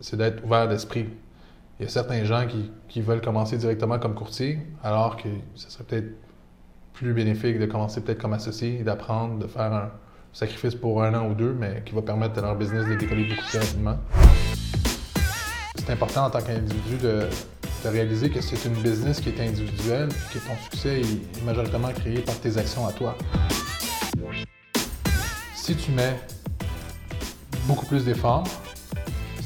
c'est d'être ouvert d'esprit. Il y a certains gens qui, veulent commencer directement comme courtier, alors que ce serait peut-être plus bénéfique de commencer peut-être comme associé d'apprendre, de faire un sacrifice pour un an ou deux, mais qui va permettre à leur business de décoller beaucoup plus rapidement. C'est important en tant qu'individu de, de réaliser que c'est une business qui est individuelle que ton succès est majoritairement créé par tes actions à toi. Si tu mets beaucoup plus d'efforts,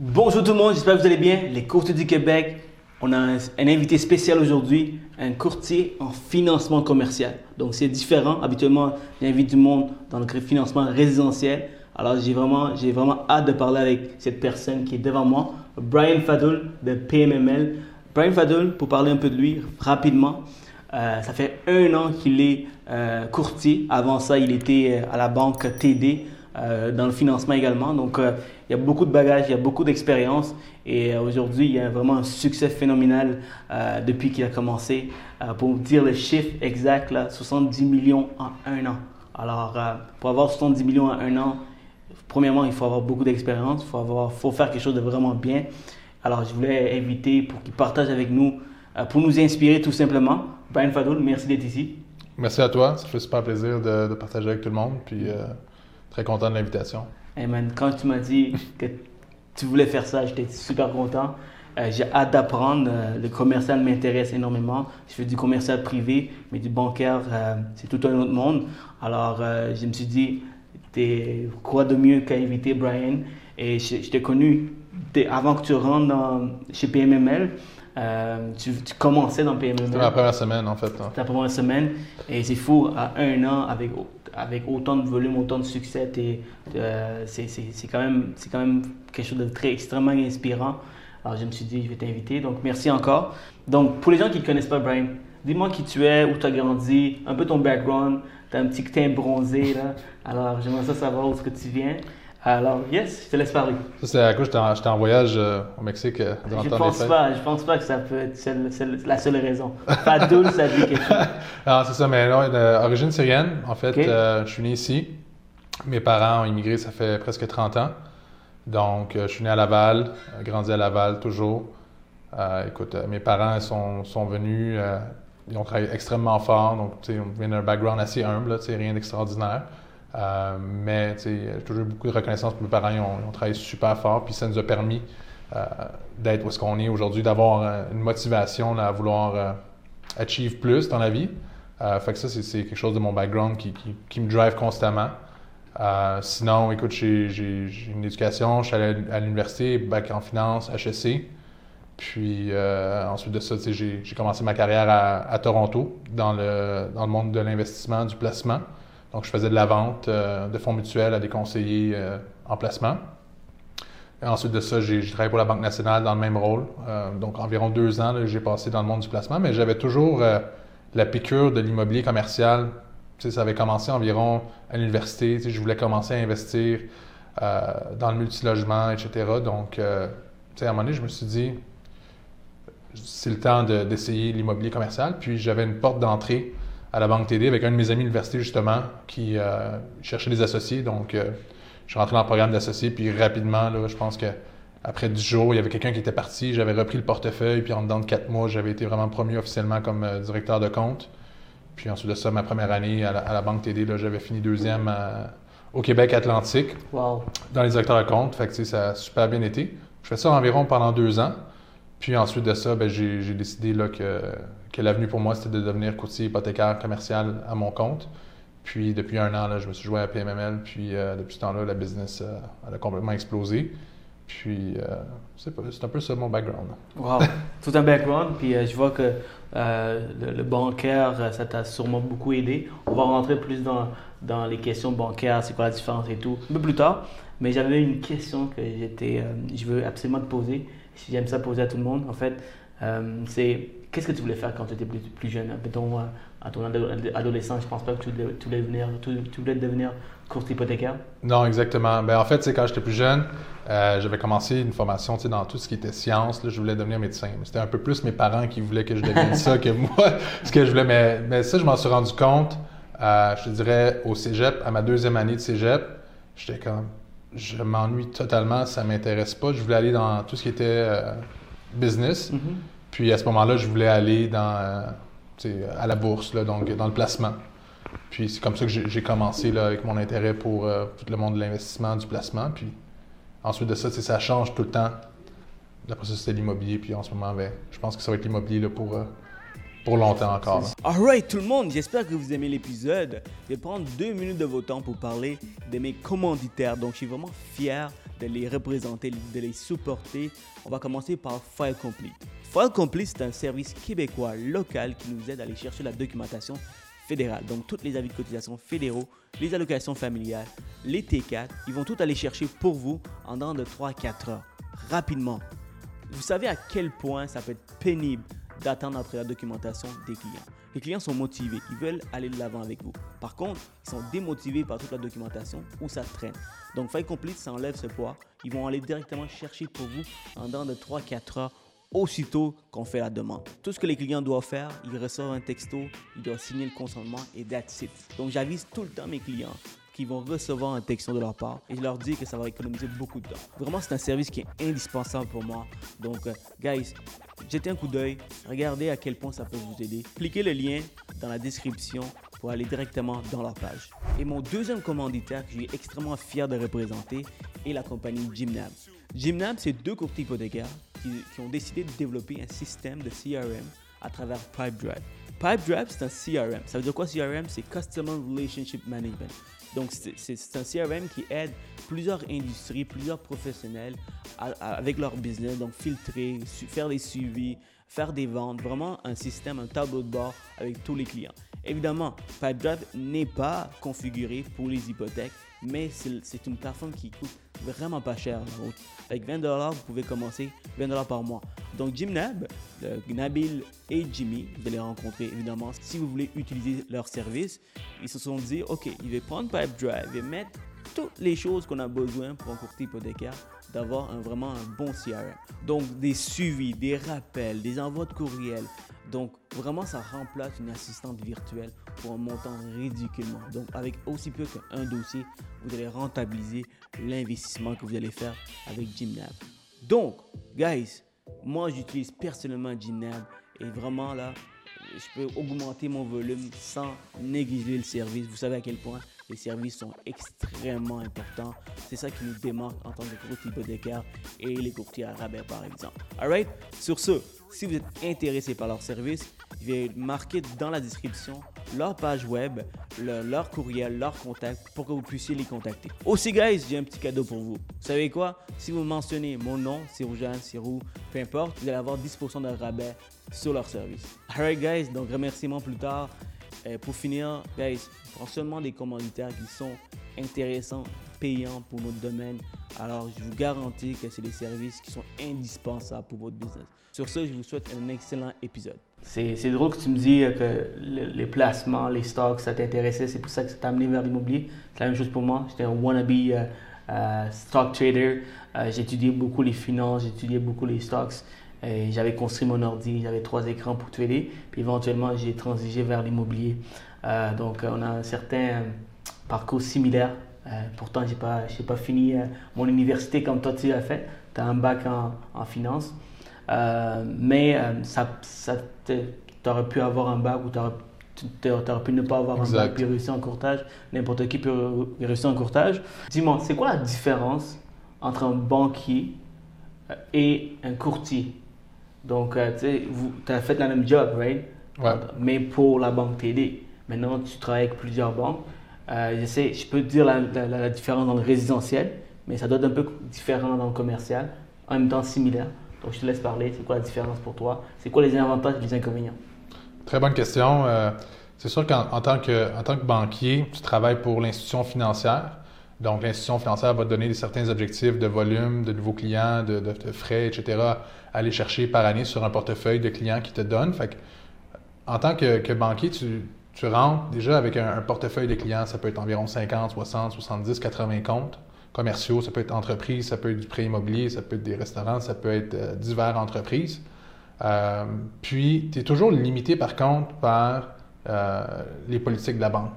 Bonjour tout le monde, j'espère que vous allez bien. Les courtiers du Québec, on a un, invité spécial aujourd'hui, un courtier en financement commercial. Donc c'est différent. Habituellement, j'invite du monde dans le financement résidentiel. Alors j'ai vraiment, j'ai vraiment hâte de parler avec cette personne qui est devant moi, Brian Fadoul de PMML. Brian Fadul, pour parler un peu de lui rapidement, euh, ça fait un an qu'il est euh, courtier. Avant ça, il était euh, à la banque TD dans le financement également. Donc, il y a beaucoup de bagages, il y a beaucoup d'expérience. Et aujourd'hui, il y a vraiment un succès phénoménal depuis qu'il a commencé. pour dire le chiffre exact, là, 70 millions en un an. Alors, pour avoir 70 millions en un an, premièrement, il faut avoir beaucoup d'expérience, il faut, faire quelque chose de vraiment bien. Alors, je voulais inviter pour qu'il partage avec nous, euh, pour nous inspirer tout simplement. Brian Fadoul, merci d'être ici. Merci à toi. Ça fait super plaisir de, partager avec tout le monde. Puis, euh, très content de l'invitation. Hey man, quand tu m'as dit que tu voulais faire ça, j'étais super content. Euh, j'ai hâte d'apprendre. le commercial m'intéresse énormément. Je fais du commercial privé, mais du bancaire, c'est tout un autre monde. Alors, je me suis dit, quoi de mieux qu'à inviter Brian? Et je, je t'ai connu avant que tu rentres chez PMML, euh, tu, commençais dans PMML. C'était ma première semaine, en fait. Hein. C'était la première semaine. Et c'est fou, à un an, avec, avec autant de volume, autant de succès, euh, c'est quand, même, quelque chose de très extrêmement inspirant. Alors, je me suis dit, je vais t'inviter. Donc, merci encore. Donc, pour les gens qui ne connaissent pas Brian, dis-moi qui tu es, où tu as grandi, un peu ton background. Tu as un petit teint bronzé, là. Alors, j'aimerais savoir où tu viens. Alors, yes, je te laisse parler. Ça, c'est à cause j'étais en, voyage euh, au Mexique euh, durant je pense pas, Je pense pas que ça peut être la seule raison. Fadoul, ça dit quelque chose. Non, c'est ça, mais non, d'origine syrienne. En fait, euh, je suis né ici. Mes parents ont immigré, ça fait presque 30 ans. Donc, je suis né à Laval, grandi à Laval toujours. écoute, mes parents sont, sont venus, ils ont travaillé extrêmement fort. Donc, on vient d'un background assez humble, rien d'extraordinaire. Euh, mais j'ai toujours eu beaucoup de reconnaissance pour mes parents. Ils ont, travaillé super fort. Puis ça nous a permis euh, d'être où est-ce qu'on est aujourd'hui, d'avoir euh, une motivation à vouloir achieve plus dans la vie. fait que ça, c'est quelque chose de mon background qui, me drive constamment. sinon, écoute, j'ai une éducation, je suis allé à l'université, bac en finance, HEC. Puis ensuite de ça, j'ai commencé ma carrière à, Toronto dans le monde de l'investissement, du placement. Donc, je faisais de la vente euh, de fonds mutuels à des conseillers euh, en placement. Ensuite de ça, j'ai travaillé pour la Banque nationale dans le même rôle. Euh, donc, environ deux ans, j'ai passé dans le monde du placement, mais j'avais toujours la piqûre de l'immobilier commercial. Ça avait commencé environ à l'université. Je voulais commencer à investir dans le multilogement, etc. Donc, à un moment donné, je me suis dit, c'est le temps d'essayer l'immobilier commercial. Puis, j'avais une porte d'entrée à la banque TD avec un de mes amis de l'université, justement, qui euh, cherchait des associés. Donc, euh, je suis rentré dans le programme d'associés, puis rapidement, là, je pense que après 10 jours, il y avait quelqu'un qui était parti, j'avais repris le portefeuille, puis en dedans de 4 mois, j'avais été vraiment promu officiellement comme euh, directeur de compte. Puis ensuite de ça, ma première année à la, Banque TD, j'avais fini deuxième au Québec Atlantique wow. dans les directeurs de compte. Fait que, ça a super bien été. Je fais ça environ pendant deux ans. Puis ensuite de ça, ben, j'ai décidé que que l'avenue pour moi, c'était de devenir courtier hypothécaire commercial à mon compte. Puis depuis un an, je me suis joué à PMML. Puis euh, depuis ce temps-là, la business euh, a complètement explosé. Puis euh, c'est un peu ça mon background. Wow, tout un background. Puis je vois que le, bancaire, ça t'a sûrement beaucoup aidé. On va rentrer plus dans, dans les questions bancaires, c'est quoi la différence et tout, un peu plus tard. Mais j'avais une question que j'étais, je veux absolument te poser j'aime ça poser à tout le monde, en fait, euh, c'est qu'est-ce que tu voulais faire quand tu étais plus, plus jeune? Mettons, à ton adolescence, je pense pas que tu voulais, devenir, tu, voulais devenir courtier hypothécaire. Non, exactement. Ben, en fait, c'est quand j'étais plus jeune, euh, j'avais commencé une formation dans tout ce qui était science. Là, je voulais devenir médecin. C'était un peu plus mes parents qui voulaient que je devienne ça que moi, ce que je voulais. Mais, mais ça, je m'en suis rendu compte, euh, je te dirais, au cégep, à ma deuxième année de cégep, j'étais comme, je m'ennuie totalement, ça m'intéresse pas. Je voulais aller dans tout ce qui était euh, business. Mm-hmm. Puis à ce moment-là, je voulais aller dans à la bourse, là, donc dans le placement. Puis c'est comme ça que j'ai commencé là, avec mon intérêt pour euh, tout le monde de l'investissement, du placement. Puis ensuite de ça, ça change tout le temps. Après ça, c'était l'immobilier. Puis en ce moment, ben, je pense que ça va être l'immobilier pour, euh, longtemps encore. Alright, tout le monde, j'espère que vous aimez l'épisode. Je vais prendre deux minutes de votre temps pour parler de mes commanditaires. Donc, je suis vraiment fier de les représenter, de les supporter. On va commencer par File Complete. File Complete, c'est un service québécois local qui nous aide à aller chercher la documentation fédérale. Donc, tous les avis de cotisation fédéraux, les allocations familiales, les T4, ils vont tout aller chercher pour vous en dans de 3 4 heures, rapidement. Vous savez à quel point ça peut être pénible d'attendre après la documentation des clients. Les clients sont motivés, ils veulent aller de l'avant avec vous. Par contre, ils sont démotivés par toute la documentation ou ça traîne. Donc, File Complete, ça enlève ce poids. Ils vont aller directement chercher pour vous en dans de 3-4 heures aussitôt qu'on fait la demande. Tout ce que les clients doivent faire, ils reçoivent un texto, ils doivent signer le consentement et that's it. Donc j'avise tout le temps mes clients qui vont recevoir un texto de leur part et je leur dis que ça va économiser beaucoup de temps. Vraiment, c'est un service qui est indispensable pour moi. Donc, euh, guys, jetez un coup d'œil, regardez à quel point ça peut vous aider. Cliquez le lien dans la description pour aller directement dans leur page. Et mon deuxième commanditaire que je suis extrêmement fier de représenter est la compagnie Gymnab. Gymnab, c'est deux courtiers hypothécaires qui, ont décidé de développer un système de CRM à travers PipeDrive. PipeDrive, c'est un CRM. Ça veut dire quoi CRM C'est Customer Relationship Management. Donc, c'est un CRM qui aide plusieurs industries, plusieurs professionnels avec leur business, donc filtrer, faire des suivis, faire des ventes, vraiment un système, un tableau de bord avec tous les clients. Évidemment, PipeDrive n'est pas configuré pour les hypothèques, mais c'est une plateforme qui coûte vraiment pas cher. avec 20 dollars, vous pouvez commencer 20 dollars par mois. Donc Jimnab, Nabil et Jimmy, vous allez rencontrer évidemment. Si vous voulez utiliser leur service, ils se sont dit, ok, il va prendre PipeDrive et mettre toutes les choses qu'on a besoin pour un courtier hypothécaire d'avoir un, vraiment un bon CRM. Donc des suivis, des rappels, des envois de courriel, donc, vraiment, ça remplace une assistante virtuelle pour un montant ridiculement. Donc, avec aussi peu qu'un dossier, vous allez rentabiliser l'investissement que vous allez faire avec Gymnab. Donc, guys, moi, j'utilise personnellement Gymnab et vraiment là, je peux augmenter mon volume sans négliger le service. Vous savez à quel point les services sont extrêmement importants. C'est ça qui nous démarque en tant que courtier hypothécaire et les courtiers à rabais, par exemple. Alright? Sur ce, si vous êtes intéressé par leur service, je vais marquer dans la description leur page web, leur, courriel, leur contact pour que vous puissiez les contacter. Aussi, guys, j'ai un petit cadeau pour vous. Vous savez quoi? Si vous mentionnez mon nom, Sirou-Jeanne, Sirou, peu importe, vous allez avoir 10% de rabais sur leur service. Alright, guys, donc remerciements plus tard. Et pour finir, guys, prends seulement des commanditaires qui sont intéressants, payants pour notre domaine. Alors, je vous garantis que c'est des services qui sont indispensables pour votre business. Sur ce, je vous souhaite un excellent épisode. C'est drôle que tu me dis que les placements, les stocks, ça t'intéressait. C'est pour ça que ça t'a amené vers l'immobilier. C'est la même chose pour moi. J'étais un wannabe euh, euh, stock trader. Euh, j'étudiais beaucoup les finances, j'étudiais beaucoup les stocks. J'avais construit mon ordi, j'avais trois écrans pour trader. Puis éventuellement, j'ai transigé vers l'immobilier. donc, on a un certain parcours similaire. pourtant, je n'ai pas, pas fini mon université comme toi tu as fait. Tu as un bac en, en finance. Euh, mais euh, ça, ça tu aurais pu avoir un bac ou tu aurais pu ne pas avoir un bac puis réussir en courtage. N'importe qui peut réussir en courtage. Dis-moi, c'est quoi la différence entre un banquier euh, et un courtier? Donc, tu sais, tu as fait la même job, right? Mais pour la banque TD. Maintenant, tu travailles avec plusieurs banques. je sais, je peux te dire la, la, différence dans le résidentiel, mais ça doit être un peu différent dans le commercial, en même temps similaire. Donc, je te laisse parler. C'est quoi la différence pour toi? C'est quoi les avantages et les inconvénients? Très bonne question. Euh, c'est sûr qu'en tant, que, en tant que banquier, tu travailles pour l'institution financière. Donc, l'institution financière va te donner certains objectifs de volume, de nouveaux clients, de, frais, etc., à aller chercher par année sur un portefeuille de clients qui te donne. Fait que, en tant que, banquier, tu, rentres déjà avec un, portefeuille de clients. Ça peut être environ 50, 60, 70, 80 comptes commerciaux. Ça peut être entreprise, ça peut être du prêt immobilier, ça peut être des restaurants, ça peut être euh, divers entreprises. Euh, puis, tu es toujours limité, par contre, par euh, les politiques de la banque.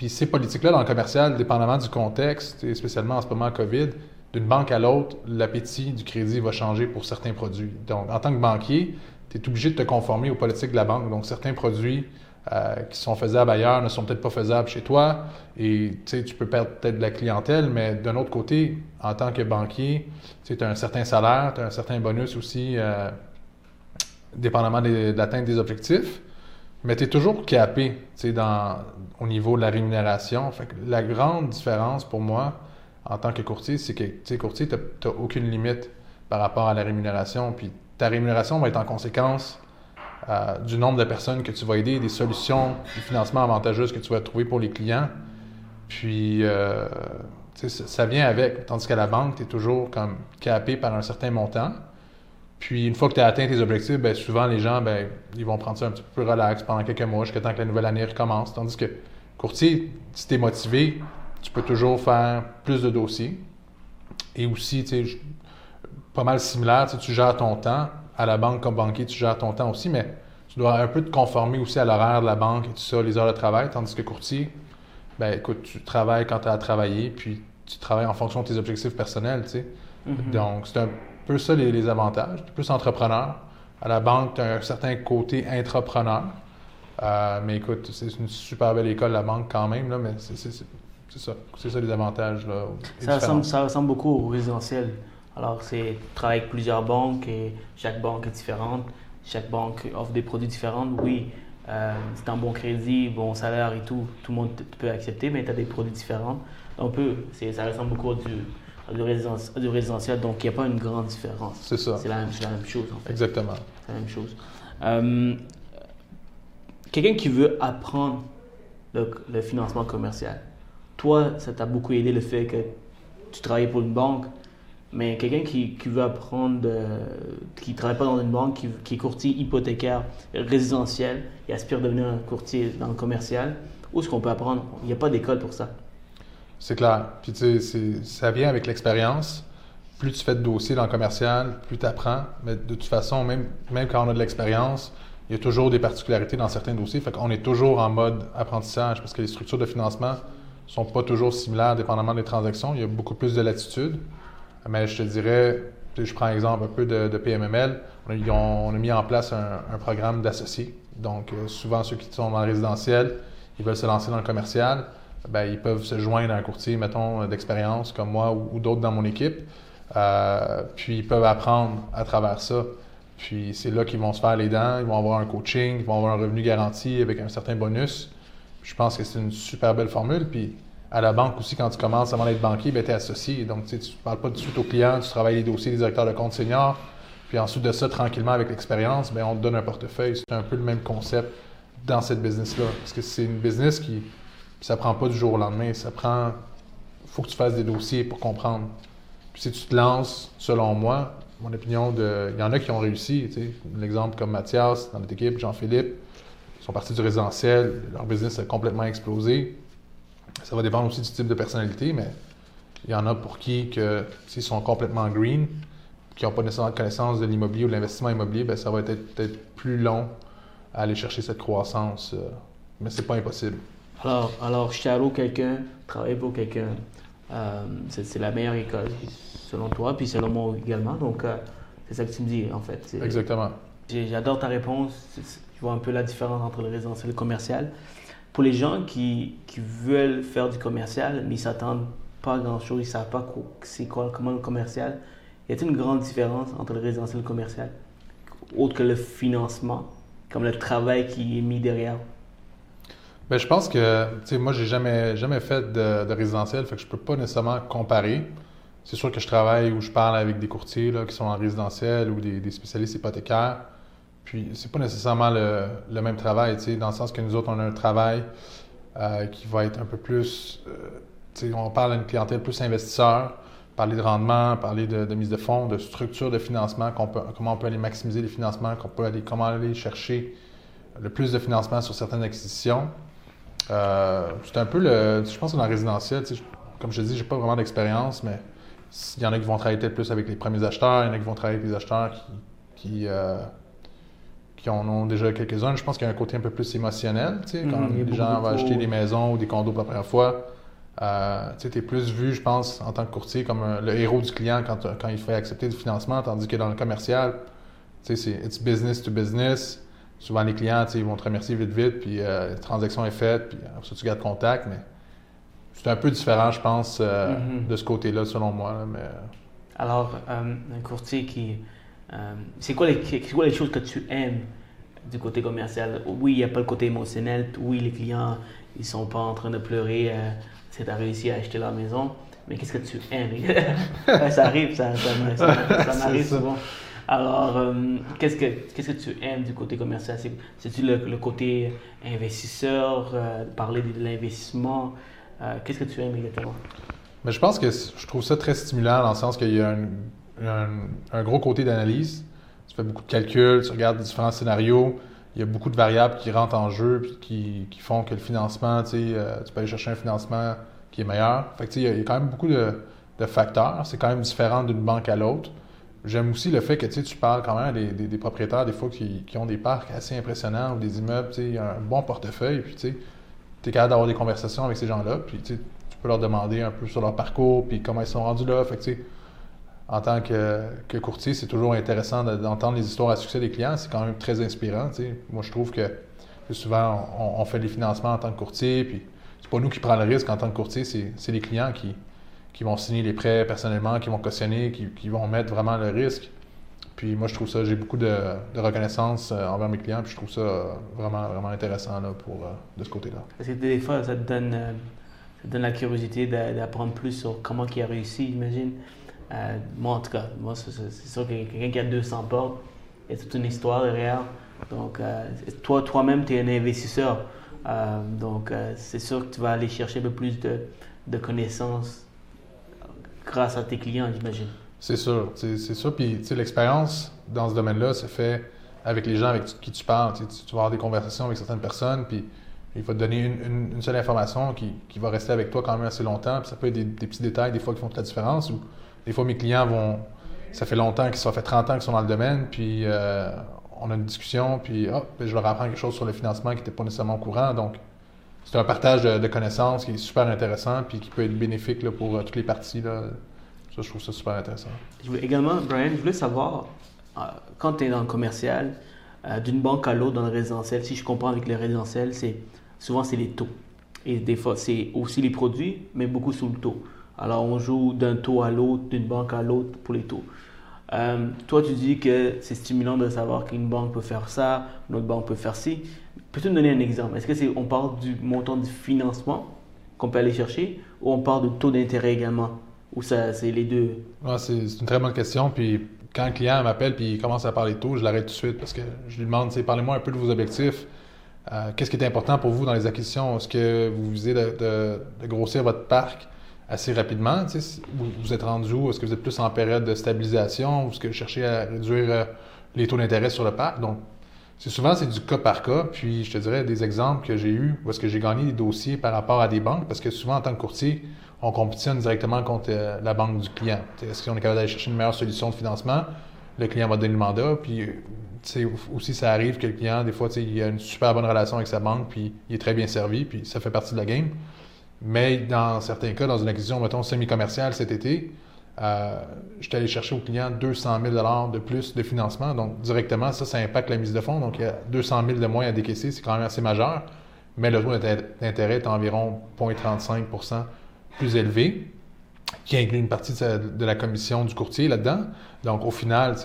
Puis ces politiques-là, dans le commercial, dépendamment du contexte, et spécialement en ce moment COVID, d'une banque à l'autre, l'appétit du crédit va changer pour certains produits. Donc, en tant que banquier, tu es obligé de te conformer aux politiques de la banque. Donc, certains produits euh, qui sont faisables ailleurs ne sont peut-être pas faisables chez toi. Et tu peux perdre peut-être de la clientèle, mais d'un autre côté, en tant que banquier, tu as un certain salaire, tu as un certain bonus aussi, euh, dépendamment de l'atteinte des objectifs. Mais tu es toujours capé dans, au niveau de la rémunération. Fait la grande différence pour moi en tant que courtier, c'est que courtier, tu n'as aucune limite par rapport à la rémunération. Puis ta rémunération va être en conséquence euh, du nombre de personnes que tu vas aider, des solutions, des financements avantageuses que tu vas trouver pour les clients. Puis euh, ça vient avec. Tandis qu'à la banque, tu es toujours comme capé par un certain montant. Puis une fois que tu as atteint tes objectifs, bien, souvent les gens, ben, ils vont prendre ça un petit peu plus relax pendant quelques mois jusqu'à temps que la nouvelle année recommence. Tandis que courtier, si tu es motivé, tu peux toujours faire plus de dossiers. Et aussi, tu sais, pas mal similaire, tu, tu gères ton temps. À la banque comme banquier, tu gères ton temps aussi, mais tu dois un peu te conformer aussi à l'horaire de la banque et tout ça, les heures de travail. Tandis que courtier, ben écoute, tu travailles quand tu as à travailler, puis tu travailles en fonction de tes objectifs personnels, tu sais. Mm-hmm. Donc, c'est un peu ça les, avantages. Tu es plus entrepreneur. À la banque, tu as un certain côté intrapreneur. Euh, mais écoute, c'est une super belle école, la banque, quand même, là, mais c'est ça. C'est ça les avantages. Là, ça, ressemble, ça ressemble beaucoup au résidentiel. Alors, c'est travailler avec plusieurs banques et chaque banque est différente. Chaque banque offre des produits différents. Oui, euh, c'est un bon crédit, bon salaire et tout, tout le monde peut accepter, mais tu as des produits différents. Donc, ça ressemble beaucoup du, du, résidentiel, donc il n'y a pas une grande différence. C'est ça. C'est la, même chose, en fait. Exactement. C'est la même chose. Euh, quelqu'un qui veut apprendre le, financement commercial, toi, ça t'a beaucoup aidé le fait que tu travaillais pour une banque, mais quelqu'un qui, veut apprendre, qui ne travaille pas dans une banque, qui, qui, est courtier hypothécaire résidentiel et aspire à devenir un courtier dans le commercial, où est-ce qu'on peut apprendre? Il n'y a pas d'école pour ça. C'est clair. Puis tu sais, ça vient avec l'expérience. Plus tu fais de dossiers dans le commercial, plus tu apprends. Mais de toute façon, même, quand on a de l'expérience, il y a toujours des particularités dans certains dossiers. Fait qu'on est toujours en mode apprentissage parce que les structures de financement sont pas toujours similaires dépendamment des transactions. Il y a beaucoup plus de latitude. Mais je te dirais, je prends exemple un peu de, PMML. On a, mis en place un, programme d'associés. Donc, euh, souvent, ceux qui sont dans le résidentiel, ils veulent se lancer dans le commercial ben, ils peuvent se joindre à un courtier, mettons, d'expérience comme moi ou, d'autres dans mon équipe. Euh, puis ils peuvent apprendre à travers ça. Puis c'est là qu'ils vont se faire les dents, ils vont avoir un coaching, ils vont avoir un revenu garanti avec un certain bonus. je pense que c'est une super belle formule. Puis à la banque aussi, quand tu commences avant d'être banquier, ben, tu es associé. Donc tu ne parles pas tout de suite aux clients, tu travailles les dossiers des directeurs de compte seniors. Puis ensuite de ça, tranquillement, avec l'expérience, ben, on te donne un portefeuille. C'est un peu le même concept dans cette business-là. Parce que c'est une business qui, ça prend pas du jour au lendemain. Ça prend. Faut que tu fasses des dossiers pour comprendre. Puis si tu te lances, selon moi, mon opinion, de, il y en a qui ont réussi. L'exemple comme Mathias dans notre équipe, Jean-Philippe, ils sont partis du résidentiel, leur business a complètement explosé. Ça va dépendre aussi du type de personnalité, mais il y en a pour qui, que s'ils sont complètement green, qui n'ont pas nécessairement connaissance de l'immobilier ou de l'investissement immobilier, bien, ça va être peut-être plus long à aller chercher cette croissance. Euh, mais c'est pas impossible. Alors, alors quelqu'un, travailler pour quelqu'un, euh, c'est la meilleure école, selon toi, puis selon moi également. Donc, euh, c'est ça que tu me dis, en fait. Exactement. J'adore ta réponse. Tu vois un peu la différence entre le résidentiel et le commercial. Pour les gens qui, qui veulent faire du commercial, mais ils s'attendent pas à grand-chose, ils ne savent pas c'est quoi, comment le commercial, y a-t-il une grande différence entre le résidentiel et le commercial, autre que le financement, comme le travail qui est mis derrière Bien, je pense que, tu sais, moi, j'ai jamais, jamais fait de, résidentiel, fait que je peux pas nécessairement comparer. C'est sûr que je travaille ou je parle avec des courtiers là, qui sont en résidentiel ou des, spécialistes hypothécaires. Puis, c'est pas nécessairement le, même travail, tu sais, dans le sens que nous autres, on a un travail euh, qui va être un peu plus euh, on parle d'une clientèle plus investisseur, parler de rendement, parler de, mise de fonds, de structure de financement, comment on peut aller maximiser les financements, peut aller, comment aller chercher le plus de financement sur certaines acquisitions. Euh, c'est un peu le. Je pense que dans le résidentiel, comme je te dis, j'ai pas vraiment d'expérience, mais il y en a qui vont travailler peut-être plus avec les premiers acheteurs, il y en a qui vont travailler avec les acheteurs qui, qui, euh, en ont déjà quelques-uns. Je pense qu'il y a un côté un peu plus émotionnel, tu sais, quand mm-hmm. les gens vont acheter des maisons ou des condos pour la première fois. Euh, tu es plus vu, je pense, en tant que courtier, comme le héros du client quand, quand il fait accepter du financement, tandis que dans le commercial, c'est it's business to business. Souvent, les clients, ils vont te remercier vite, vite, puis euh, la transaction est faite, puis après ça, tu gardes contact, mais c'est un peu différent, je pense, euh, mm-hmm. de ce côté-là, selon moi. mais... Alors, un courtier qui... c'est quoi, quoi, les choses que tu aimes du côté commercial? Oui, il n'y a pas le côté émotionnel. Oui, les clients, ils sont pas en train de pleurer c'est tu as réussi à acheter la maison, mais qu'est-ce que tu aimes? Ça arrive, ça, ça, m'arrive souvent. Alors, euh, qu'est-ce, que, que tu aimes du côté commercial? C'est-tu le, le, côté investisseur, euh, parler de l'investissement euh, Qu'est-ce que tu aimes exactement? Mais je pense que je trouve ça très stimulant dans le sens qu'il y a un, un, gros côté d'analyse. Tu fais beaucoup de calculs, tu regardes différents scénarios il y a beaucoup de variables qui rentrent en jeu et qui, qui, font que le financement, tu, sais, tu peux aller chercher un financement qui est meilleur. Fait que, y a, il y a quand même beaucoup de, de facteurs. C'est quand même différent d'une banque à l'autre. J'aime aussi le fait que tu parles quand même des, des, propriétaires, des fois, qui, qui, ont des parcs assez impressionnants ou des immeubles, un bon portefeuille. Puis, tu es capable d'avoir des conversations avec ces gens-là. Puis, tu peux leur demander un peu sur leur parcours, puis comment ils sont rendus là. Fait que, en tant que, courtier, c'est toujours intéressant d'entendre les histoires à succès des clients. C'est quand même très inspirant. Moi, je trouve que souvent, on, fait les financements en tant que courtier, puis c'est pas nous qui prenons le risque en tant que courtier, c'est les clients qui, qui vont signer les prêts personnellement, qui vont cautionner, qui, vont mettre vraiment le risque. Puis moi, je trouve ça, j'ai beaucoup de, reconnaissance euh, envers mes clients, puis je trouve ça vraiment, vraiment intéressant là, pour, euh, de ce côté-là. Parce que des fois, ça te donne, euh, ça te donne la curiosité d'apprendre plus sur comment il a réussi, j'imagine. Euh, moi, en tout cas, moi, c'est sûr que quelqu'un qui a 200 portes, il y a toute une histoire derrière. Donc, euh, toi, toi-même, tu es un investisseur. Euh, donc, c'est sûr que tu vas aller chercher un peu plus de, de connaissances grâce à tes clients, j'imagine. C'est sûr, c'est sûr. Puis, l'expérience dans ce domaine-là se fait avec les gens avec qui tu parles. Tu, vas avoir des conversations avec certaines personnes, puis il va te donner une, seule information qui, qui, va rester avec toi quand même assez longtemps. Puis ça peut être des, petits détails, des fois, qui font toute la différence. Ou, des fois, mes clients vont. Ça fait longtemps qu'ils sont fait 30 ans qu'ils sont dans le domaine, puis euh, on a une discussion, puis je leur apprends quelque chose sur le financement qui n'était pas nécessairement au courant. Donc, c'est un partage de, connaissances qui est super intéressant, puis qui peut être bénéfique pour euh, toutes les parties. Là. Ça, je trouve ça super intéressant. également, Brian, je voulais savoir, euh, quand tu es dans le commercial, d'une banque à l'autre dans le résidentiel, si je comprends avec le résidentiel, c'est souvent c'est les taux. Et des fois, c'est aussi les produits, mais beaucoup sous le taux. Alors, on joue d'un taux à l'autre, d'une banque à l'autre pour les taux. Euh, toi, tu dis que c'est stimulant de savoir qu'une banque peut faire ça, une autre banque peut faire ci. Peux-tu me donner un exemple? Est-ce que c'est on parle du montant du financement qu'on peut aller chercher ou on parle de taux d'intérêt également? Ou ça, c'est les deux? C'est une très bonne question. Puis quand un client m'appelle puis il commence à parler taux, je l'arrête tout de suite parce que je lui demande, parlez-moi un peu de vos objectifs. Euh, qu'est-ce qui est important pour vous dans les acquisitions? Est-ce que vous visez de grossir votre parc assez rapidement. Vous, vous êtes rendu où? Est-ce que vous êtes plus en période de stabilisation est-ce que vous cherchez à réduire euh, les taux d'intérêt sur le parc? Donc, c'est souvent, c'est du cas par cas. Puis, je te dirais des exemples que j'ai eus où est-ce que j'ai gagné des dossiers par rapport à des banques parce que souvent, en tant que courtier, on compétitionne directement contre euh, la banque du client. Est-ce qu'on est capable d'aller chercher une meilleure solution de financement? Le client va donner le mandat. Puis, aussi, ça arrive que le client, des fois, il a une super bonne relation avec sa banque, puis il est très bien servi, puis ça fait partie de la game. Mais dans certains cas, dans une acquisition, mettons, semi-commerciale cet été, euh, je suis allé chercher au client 200 000 de plus de financement. Donc, directement, ça, ça impacte la mise de fonds. Donc, il y a 200 000 de moins à décaisser. C'est quand même assez majeur. Mais le taux d'intérêt est environ 0,35% plus élevé, qui inclut une partie de la commission du courtier là-dedans. Donc, au final,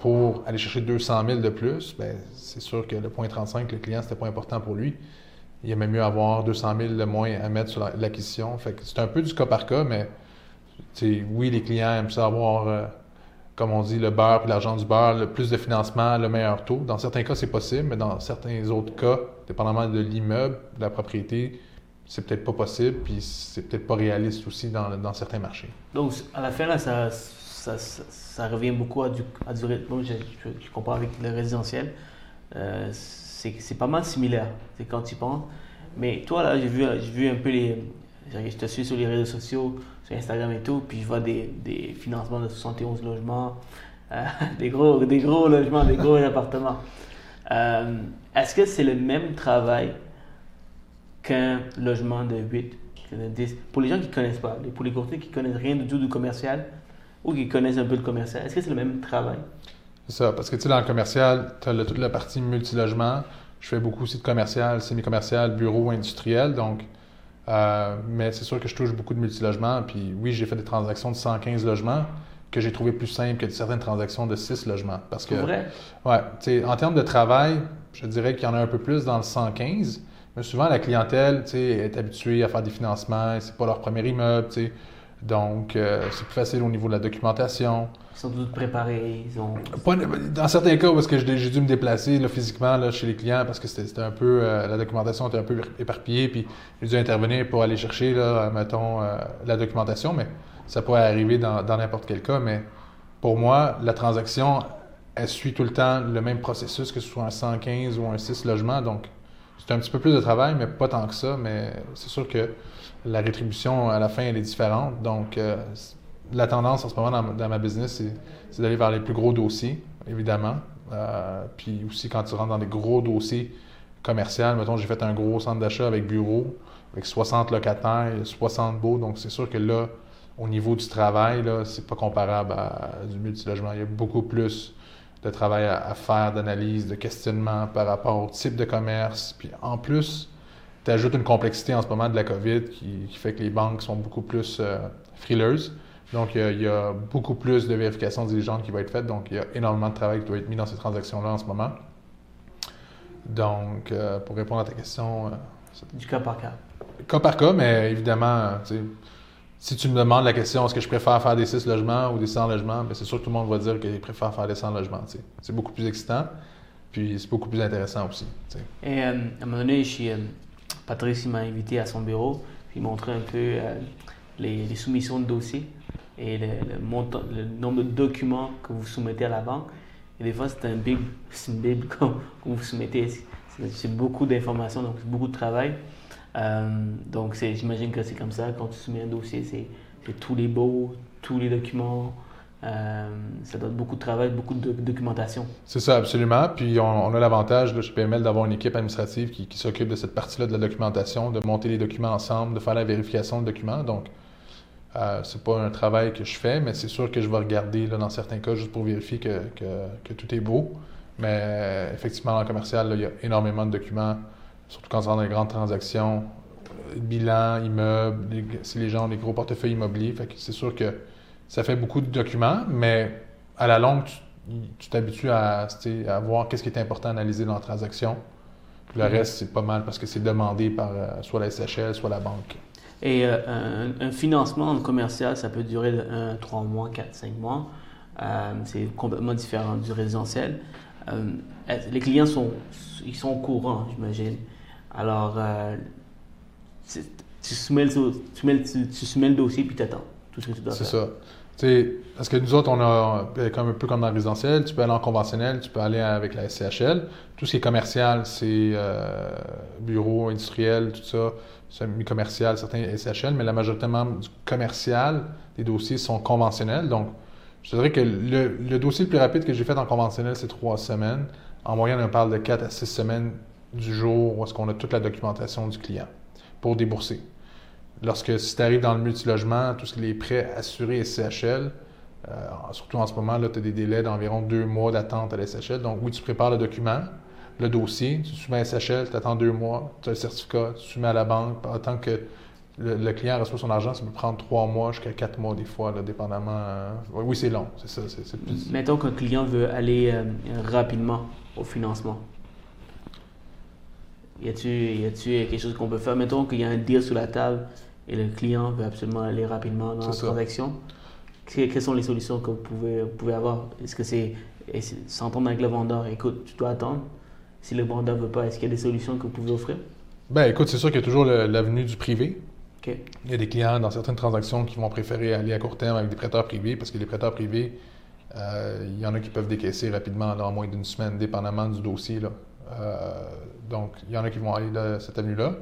pour aller chercher 200 000 de plus, ben, c'est sûr que le 0,35, le client, c'était pas important pour lui il y a même mieux avoir 200 000 de moins à mettre sur l'acquisition. C'est un peu du cas par cas, mais oui, les clients aiment ça avoir, euh, comme on dit, le beurre et l'argent du beurre, le plus de financement, le meilleur taux. Dans certains cas, c'est possible, mais dans certains autres cas, dépendamment de l'immeuble, de la propriété, c'est peut-être pas possible, puis c'est peut-être pas réaliste aussi dans, dans, certains marchés. Donc, à la fin, là, ça, ça, ça, revient beaucoup à du, à du je, je, compare avec le résidentiel. Euh, c'est pas mal similaire, c'est quand tu penses. Mais toi, là, j'ai vu, vu un peu les. Je te suis sur les réseaux sociaux, Instagram et tout, puis je vois des, des financements de 71 logements, euh, des, gros, des gros logements, des gros appartements. Euh, est-ce que c'est le même travail qu'un logement de 8, de 10 Pour les gens qui ne connaissent pas, pour les courtiers qui ne connaissent rien du tout du commercial ou qui connaissent un peu le commercial, est-ce que c'est le même travail? C'est ça, parce que tu sais, dans le commercial, tu as toute la partie multilogement. Je fais beaucoup aussi de commercial, semi-commercial, bureau, industriel. Donc, euh, mais c'est sûr que je touche beaucoup de multilogements. Puis oui, j'ai fait des transactions de 115 logements que j'ai trouvé plus simples que certaines transactions de 6 logements. Parce que, vrai? Ouais, en termes de travail, je dirais qu'il y en a un peu plus dans le 115. Mais souvent, la clientèle est habituée à faire des financements, c'est pas leur premier immeuble. Donc, euh, c'est plus facile au niveau de la documentation. Ils sont tous préparés. Ils ont... dans certains cas, parce que j'ai dû me déplacer là, physiquement là, chez les clients parce que c'était un peu. Euh, la documentation était un peu éparpillée, puis j'ai dû intervenir pour aller chercher, là, mettons, euh, la documentation. Mais ça pourrait arriver dans n'importe quel cas. Mais pour moi, la transaction, elle suit tout le temps le même processus, que ce soit un 115 ou un 6 logements. Donc, c'est un petit peu plus de travail, mais pas tant que ça. Mais c'est sûr que la rétribution à la fin, elle est différente. Donc, euh, la tendance en ce moment dans, ma business, c'est d'aller vers les plus gros dossiers, évidemment. Euh, puis aussi, quand tu rentres dans des gros dossiers commerciaux, mettons, j'ai fait un gros centre d'achat avec bureau, avec 60 locataires, 60 beaux. Donc, c'est sûr que là, au niveau du travail, c'est pas comparable à, du multilogement. Il y a beaucoup plus de travail à, faire, d'analyse, de questionnement par rapport au type de commerce. Puis en plus, tu ajoutes une complexité en ce moment de la COVID qui, fait que les banques sont beaucoup plus euh, frileuses. Donc, il y, a, beaucoup plus de vérification diligente qui va être faite. Donc, il y a énormément de travail qui doit être mis dans ces transactions-là en ce moment. Donc, euh, pour répondre à ta question. Euh, du cas par cas. Cas par cas, mais évidemment, si tu me demandes la question est-ce que je préfère faire des 6 logements ou des 100 logements, ben, c'est sûr que tout le monde va dire qu'il préfère faire des 100 logements. C'est beaucoup plus excitant, puis c'est beaucoup plus intéressant aussi. Et à un moment donné, je Patrice m'a invité à son bureau, il montrait un peu euh, les, soumissions de dossiers et le, nombre de documents que vous soumettez à la banque. Et des fois, c'est un big, une bible que vous soumettez. C'est beaucoup d'informations, donc c'est beaucoup de travail. Euh, donc, j'imagine que c'est comme ça. Quand tu soumets un dossier, c'est tous les beaux, tous les documents, euh, ça donne beaucoup de travail, beaucoup de documentation. C'est ça, absolument. Puis on, a l'avantage chez PML d'avoir une équipe administrative qui, s'occupe de cette partie-là de la documentation, de monter les documents ensemble, de faire la vérification de documents. Donc, euh, c'est pas un travail que je fais, mais c'est sûr que je vais regarder dans certains cas juste pour vérifier que, tout est beau. Mais effectivement, en commercial, il y a énormément de documents, surtout quand on a des grandes transactions, bilan, immeubles, si les gens ont des gros portefeuilles immobiliers. C'est sûr que ça fait beaucoup de documents, mais à la longue, tu t'habitues à, à, voir qu'est-ce qui est important à analyser dans la transaction. le mhm. reste, c'est pas mal parce que c'est demandé par euh, soit la SHL, soit la banque. Et euh, un, financement commercial, ça peut durer de 1, 3 mois, 4, 5 mois. Euh, c'est complètement différent du résidentiel. les clients sont, ils sont au courant, j'imagine. Alors, tu soumets, le, tu, tu, tu soumets le dossier puis tu attends tout ce que tu dois faire. C'est ça parce que nous autres, on a comme un peu comme dans le résidentiel, tu peux aller en conventionnel, tu peux aller avec la SCHL. Tout ce qui est commercial, c'est euh, bureau, industriel, tout ça, semi-commercial, certains SCHL, mais la majorité du commercial, des dossiers sont conventionnels. Donc, je dirais que le, dossier le plus rapide que j'ai fait en conventionnel, c'est trois semaines. En moyenne, on parle de quatre à six semaines du jour où est-ce qu'on a toute la documentation du client pour débourser. Lorsque si tu arrives dans le multilogement, tout ce qui est prêts assurés et CHL, euh, surtout en ce moment, tu as des délais d'environ deux mois d'attente à la SHL. Donc, oui, tu prépares le document, le dossier, tu soumets à SHL, tu attends deux mois, tu as le certificat, tu soumets à la banque. Tant que le, client reçoit son argent, ça peut prendre trois mois jusqu'à quatre mois des fois, dépendamment. Euh, oui, c'est long, c'est ça. Mettons qu'un client veut aller euh, rapidement au financement. Y a-t-il quelque chose qu'on peut faire? Mettons qu'il y a un deal sur la table et le client veut absolument aller rapidement dans la transaction. Quelles sont les solutions que vous pouvez, pouvez avoir? Est-ce que c'est s'entendre avec le vendeur Écoute, tu dois attendre. Si le vendeur ne veut pas, est-ce qu'il y a des solutions que vous pouvez offrir? Ben écoute, c'est sûr qu'il y a toujours l'avenue du privé. OK. Il y a des clients dans certaines transactions qui vont préférer aller à court terme avec des prêteurs privés parce que les prêteurs privés, euh, il y en a qui peuvent décaisser rapidement là, en moins d'une semaine, dépendamment du dossier. Là. Euh, donc, il y en a qui vont aller de cette avenue-là.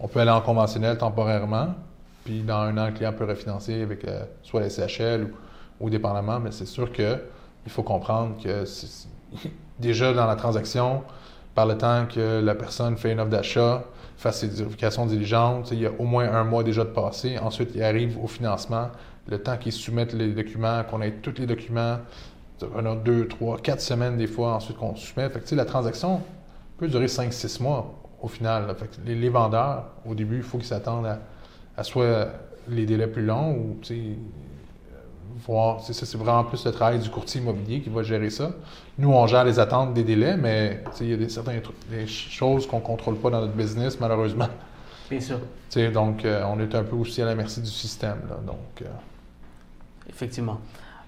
On peut aller en conventionnel temporairement, puis dans un an, le client peut refinancer avec euh, soit la SHL ou, ou dépendamment, mais c'est sûr que il faut comprendre que déjà dans la transaction, par le temps que la personne fait une offre d'achat, fasse ses vérifications diligentes, il y a au moins un mois déjà de passé. Ensuite, il arrive au financement, le temps qu'ils soumettent les documents, qu'on ait tous les documents, on a deux, trois, quatre semaines des fois ensuite qu'on soumet. La transaction peut durer 5-6 mois au final. les, les vendeurs, au début, il faut qu'ils s'attendent à, à soit les délais plus longs ou voir. C'est vraiment plus le travail du courtier immobilier qui va gérer ça. Nous, on gère les attentes des délais, mais il y a des, certaines des choses qu'on ne contrôle pas dans notre business, malheureusement. Bien sûr. Tu sais, donc, euh, on est un peu aussi à la merci du système. Là, donc, euh, Effectivement.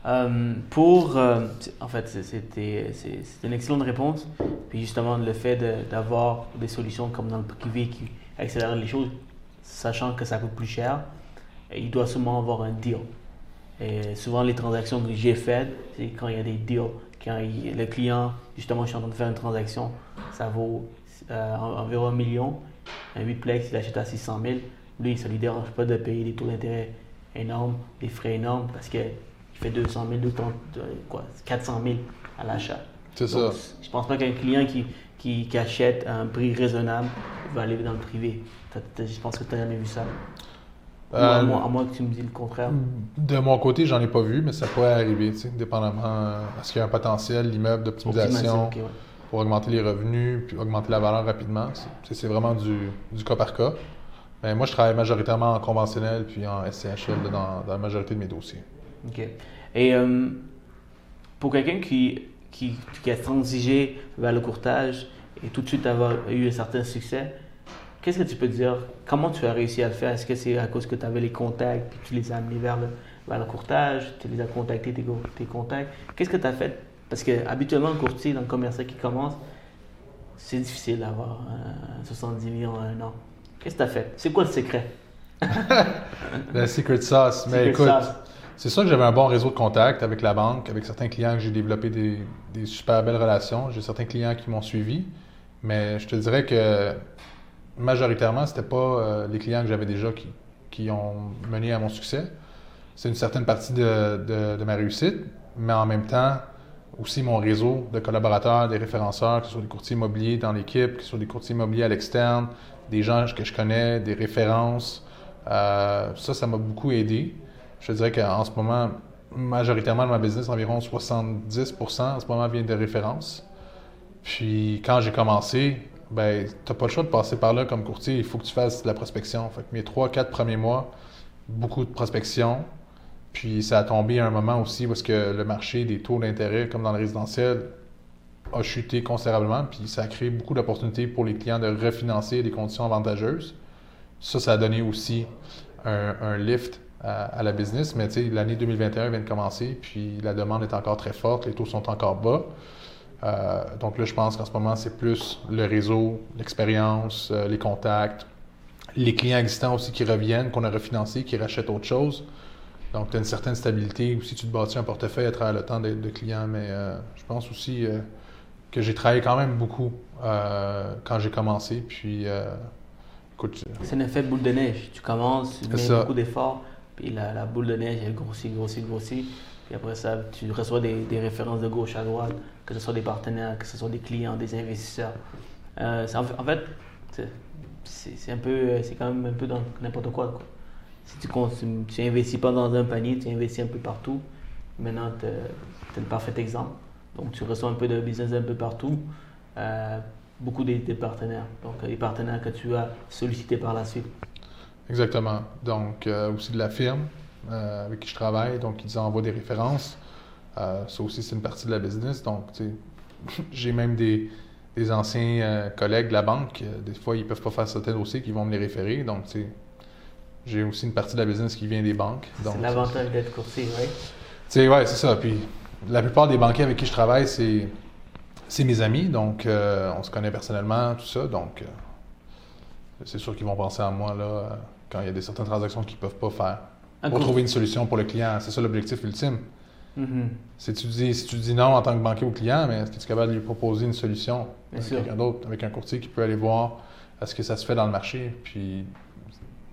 Euh, pour, en fait, c'était une excellente réponse. Puis justement, le fait de- d'avoir des solutions comme dans le privé qui accélèrent les choses, sachant que ça coûte plus cher, il doit sûrement avoir un deal. Et souvent, les transactions que j'ai faites, c'est quand il y a des deals. Quand il- le client, justement, je suis en train de faire une transaction, ça vaut euh, en- environ un million. Un 8plex, il achète à 600 000. Lui, ça ne lui dérange pas de payer des taux d'intérêt énormes, des frais énormes, parce qu'il fait 200 000, 200, de- quoi, 400 000 à l'achat. c'est ça. Je pense pas qu'un client qui, qui, qui achète à un prix raisonnable va aller dans le privé. Je pense que tu n'as jamais vu ça. À, Euh, moins, à moins que tu me dises le contraire. De mon côté, j'en ai pas vu, mais ça pourrait arriver, dépendamment. euh, Est-ce qu'il y a un potentiel, l'immeuble d'optimisation Optimisation, ok, ouais. pour augmenter les revenus, puis augmenter la valeur rapidement? C'est- vraiment du, du cas par cas. Mais moi, je travaille majoritairement en conventionnel puis en SCHL dans la majorité de mes dossiers. OK. Et euh, pour quelqu'un qui, qui, qui a transigé vers le courtage et tout de suite avoir eu un certain succès, qu'est-ce que tu peux dire? Comment tu as réussi à le faire? Est-ce que c'est à cause que tu avais les contacts puis tu les as amenés vers le, vers le courtage? Tu les as contactés, tes, tes contacts? Qu'est-ce que tu as fait? Parce que habituellement, un courtier dans le commercial qui commence, c'est difficile d'avoir euh, 70 millions en un an. Qu'est-ce que tu as fait? C'est quoi le secret? Le secret sauce. Mais Secret écoute, sauce. C'est sûr que j'avais un bon réseau de contacts avec la banque, avec certains clients que j'ai développé des, super belles relations. J'ai certains clients qui m'ont suivi. Mais je te dirais que majoritairement, c'était pas euh, les clients que j'avais déjà qui, qui ont mené à mon succès. C'est une certaine partie de, de- de ma réussite, mais en même temps, aussi mon réseau de collaborateurs, des référenceurs, que ce soit des courtiers immobiliers dans l'équipe, que ce soit des courtiers immobiliers à l'externe, des gens que je connais, des références. Euh, ça, ça m'a beaucoup aidé. Je dirais qu'en ce moment, majoritairement de ma business, environ 70% en ce moment vient de références. Puis quand j'ai commencé, ben, t'as pas le choix de passer par là comme courtier. Il faut que tu fasses de la prospection. Fait que mes trois, quatre premiers mois, beaucoup de prospection. Puis ça a tombé à un moment aussi parce que le marché des taux d'intérêt, comme dans le résidentiel, a chuté considérablement. Puis ça a créé beaucoup d'opportunités pour les clients de refinancer des conditions avantageuses. Ça, ça a donné aussi un lift à, à la business. Mais tu sais, l'année 2021 vient de commencer, puis la demande est encore très forte, les taux sont encore bas. Euh, donc là, je pense qu'en ce moment, c'est plus le réseau, l'expérience, euh, les contacts, les clients existants aussi qui reviennent, qu'on a refinancés, qui rachètent autre chose. Donc, tu as une certaine stabilité aussi, tu te bâtis un portefeuille à travers le temps de, de clients. Mais euh, je pense aussi que j'ai travaillé quand même beaucoup quand j'ai commencé. Puis, écoute, C'est un effet boule de neige. Tu commences, tu mets beaucoup d'efforts, puis la, boule de neige, elle grossit, grossit, grossit. Puis après ça, tu reçois des, références de gauche à droite, que ce soit des partenaires, que ce soit des clients, des investisseurs. Euh, en, fait- c'est- quand même un peu dans n'importe quoi, quoi. Si tu, tu, tu investis pas dans un panier, tu investis un peu partout. Maintenant, tu es le parfait exemple. Donc, tu reçois un peu de business un peu partout. Euh, beaucoup des, des partenaires. Donc, les partenaires que tu as sollicités par la suite. Exactement. Donc, euh, aussi de la firme euh, avec qui je travaille, donc ils envoient des références. Euh, ça aussi, c'est une partie de la business. Donc, tu sais, j'ai même des, des anciens collègues de la banque. des fois, ils peuvent pas faire certains dossiers qui vont me les référer. Donc, tu sais, j'ai aussi une partie de la business qui vient des banques. C'est l'avantage d'être courtier, oui. tu sais, ouais, c'est ça. Puis la plupart des banquiers avec qui je travaille, c'est, c'est mes amis. Donc, euh, on se connaît personnellement, tout ça. Donc, euh, c'est sûr qu'ils vont penser à moi là, quand il y a des certaines transactions qu'ils ne peuvent pas faire. pour trouver une solution pour le client. C'est ça l'objectif ultime. Mm-hmm. si, tu dis, si tu dis non en tant que banquier au client, mais est-ce que tu es capable de lui proposer une solution avec quelqu'un d'autre, avec un courtier qui peut aller voir est-ce que ça se fait dans le marché? Puis...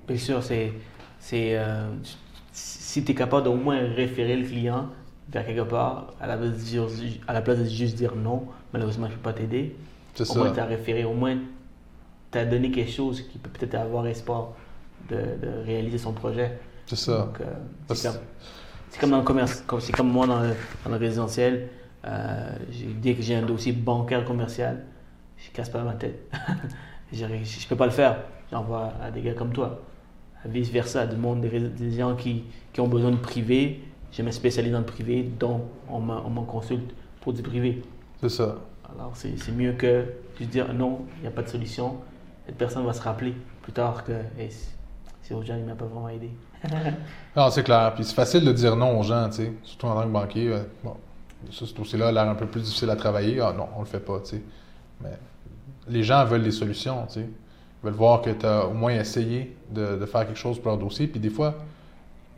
Bien sûr, c'est. euh, si tu es capable d'au moins référer le client vers quelque part, à la place de, à la place de juste dire non, malheureusement, je ne peux pas t'aider. Au ça. moins, tu as référé, au moins, tu as donné quelque chose qui peut peut-être avoir espoir de, réaliser son projet. C'est ça. Euh, c'est comme, dans le commerce, c'est comme moi dans le, dans le résidentiel. Euh, dès que j'ai un dossier bancaire commercial, je casse pas ma tête. je ne peux pas le faire. J'envoie à des gars comme toi. Vice versa, du monde, des, des gens qui, qui, ont besoin de privé. Je me spécialise dans le privé, donc on m'en consulte pour du privé. C'est ça. Alors c'est mieux que de dire non, il n'y a pas de solution cette personne va se rappeler plus tard que si aux gens, il m'a pas vraiment aidé. non, c'est clair. Puis c'est facile de dire non aux gens, surtout en tant que banquier. Euh, bon, ça, c'est aussi là l'air un peu plus difficile à travailler. Ah non, on le fait pas, tu. Mais les gens veulent des solutions, tu sais. Ils veulent voir que tu as au moins essayé de, faire quelque chose pour leur dossier. Puis des fois,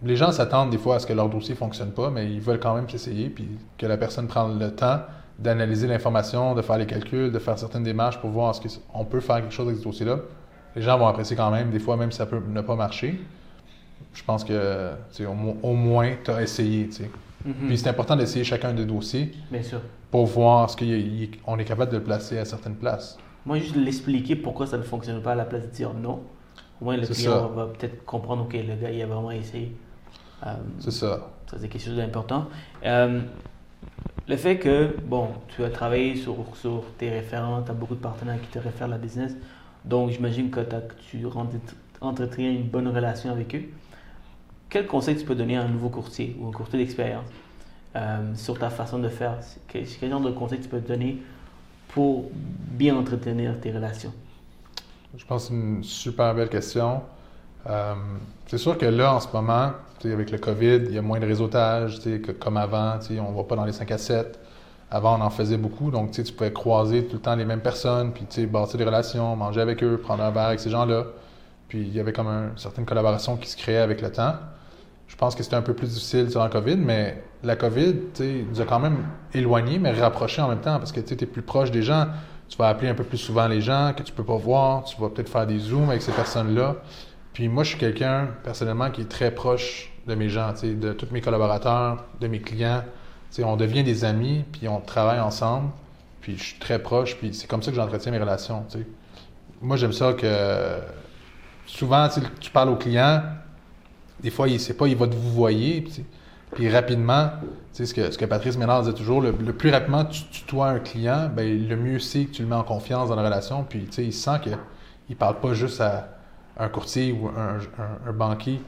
les gens s'attendent des fois à ce que leur dossier ne fonctionne pas, mais ils veulent quand même s'essayer, puis que la personne prenne le temps d'analyser l'information, de faire les calculs, de faire certaines démarches pour voir est-ce qu'on peut faire quelque chose avec ce dossier-là. Les gens vont apprécier quand même, des fois, même si ça peut ne pas marcher. Je pense que au, au moins, tu as essayé. Mm-hmm. Puis c'est important d'essayer chacun des dossiers Bien sûr. pour voir ce qu'on est capable de le placer à certaines places. Moi, juste l'expliquer pourquoi ça ne fonctionne pas à la place de dire non. Au moins, le client va peut-être comprendre, OK, le gars, il a vraiment essayé. Euh, c'est ça. Ça, c'est quelque chose d'important. Euh, le fait que, bon, tu as travaillé sur, sur tes référents, tu as beaucoup de partenaires qui te réfèrent la business, donc j'imagine que tu entretiens une bonne relation avec eux. Quel conseil tu peux donner à un nouveau courtier ou un courtier d'expérience euh, sur ta façon de faire? Quel, genre de conseil tu peux donner pour bien entretenir tes relations? Je pense que c'est une super belle question. Euh, c'est sûr que là, en ce moment, avec le COVID, il y a moins de réseautage comme avant. On ne va pas dans les 5 à 7. Avant, on en faisait beaucoup. Donc, tu pouvais croiser tout le temps les mêmes personnes, puis bâtir des relations, manger avec eux, prendre un verre avec ces gens-là. Puis, il y avait comme une certaine collaboration qui se créait avec le temps. Je pense que c'était un peu plus difficile durant le COVID, mais la COVID nous a quand même éloignés, mais rapprochés en même temps parce que tu es plus proche des gens. Tu vas appeler un peu plus souvent les gens que tu peux pas voir. Tu vas peut-être faire des zooms avec ces personnes-là. Puis moi, je suis quelqu'un, personnellement, qui est très proche de mes gens, de tous mes collaborateurs, de mes clients. On devient des amis, puis on travaille ensemble, puis je suis très proche, puis c'est comme ça que j'entretiens mes relations. Moi, j'aime ça que souvent, tu parles au client, des fois, il ne sait pas, il va te vous voyer, puis, rapidement, ce que, ce que Patrice Ménard disait toujours, le, plus rapidement tu tutoies un client, ben, le mieux c'est que tu le mets en confiance dans la relation, puis il sent qu'il ne parle pas juste à un courtier ou un, banquier,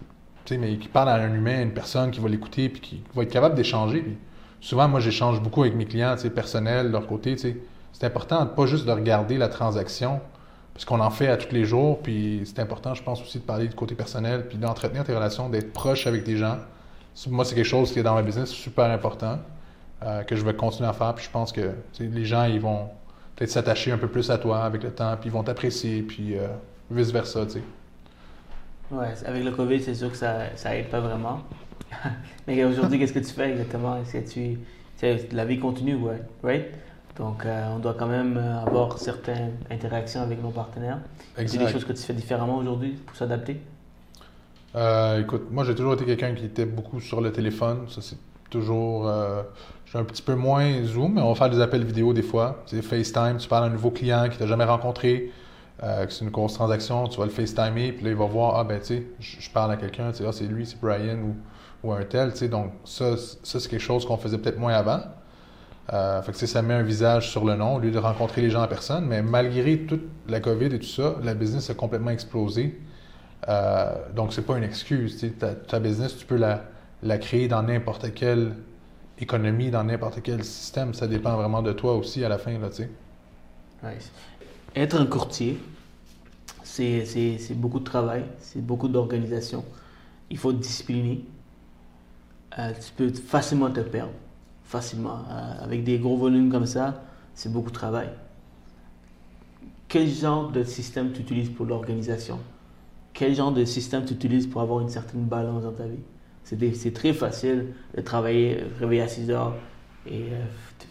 mais qui parle à un humain, une personne qui va l'écouter puis qui va être capable d'échanger. Souvent, moi, j'échange beaucoup avec mes clients personnels, leur côté. C'est important, pas juste de regarder la transaction, parce qu'on en fait à tous les jours. Puis c'est important, je pense aussi, de parler du côté personnel, puis d'entretenir tes relations, d'être proche avec des gens. Moi, c'est quelque chose qui est dans ma business super important, euh, que je vais continuer à faire. Puis je pense que les gens, ils vont peut-être s'attacher un peu plus à toi avec le temps, puis ils vont t'apprécier, puis euh, vice-versa. Ouais, avec le COVID, c'est sûr que ça, ça aide pas vraiment. Mais aujourd'hui, qu'est-ce que tu fais exactement? Est-ce que tu. La vie continue, ouais, right? Donc, euh, on doit quand même euh, avoir certaines interactions avec nos partenaires. Est-ce des choses que tu fais différemment aujourd'hui pour s'adapter? Euh, écoute, moi, j'ai toujours été quelqu'un qui était beaucoup sur le téléphone. Ça, c'est toujours. je suis un petit peu moins Zoom, mais on va faire des appels vidéo des fois. C'est FaceTime, tu parles à un nouveau client qui t'a jamais rencontré. Euh, que c'est une grosse transaction, tu vas le FaceTimer, puis là, il va voir, ah ben, tu sais, je parle à quelqu'un, tu sais, ah, c'est lui, c'est Brian ou, ou un tel, tu sais. Donc, ça, c'est quelque chose qu'on faisait peut-être moins avant. Euh, fait que, ça met un visage sur le nom au lieu de rencontrer les gens en personne. Mais malgré toute la COVID et tout ça, la business a complètement explosé. Euh, donc, c'est pas une excuse. Ta, ta, business, tu peux la, la créer dans n'importe quelle économie, dans n'importe quel système. Ça dépend vraiment de toi aussi à la fin, là, tu sais. Nice être un courtier, c'est beaucoup de travail, c'est beaucoup d'organisation. Il faut discipliner. Euh, tu peux facilement te perdre, facilement. Euh, avec des gros volumes comme ça, c'est beaucoup de travail. quel genre de système tu utilises pour l'organisation? Quel genre de système tu utilises pour avoir une certaine balance dans ta vie? C'est très facile de travailler, réveiller à 6 heures et euh,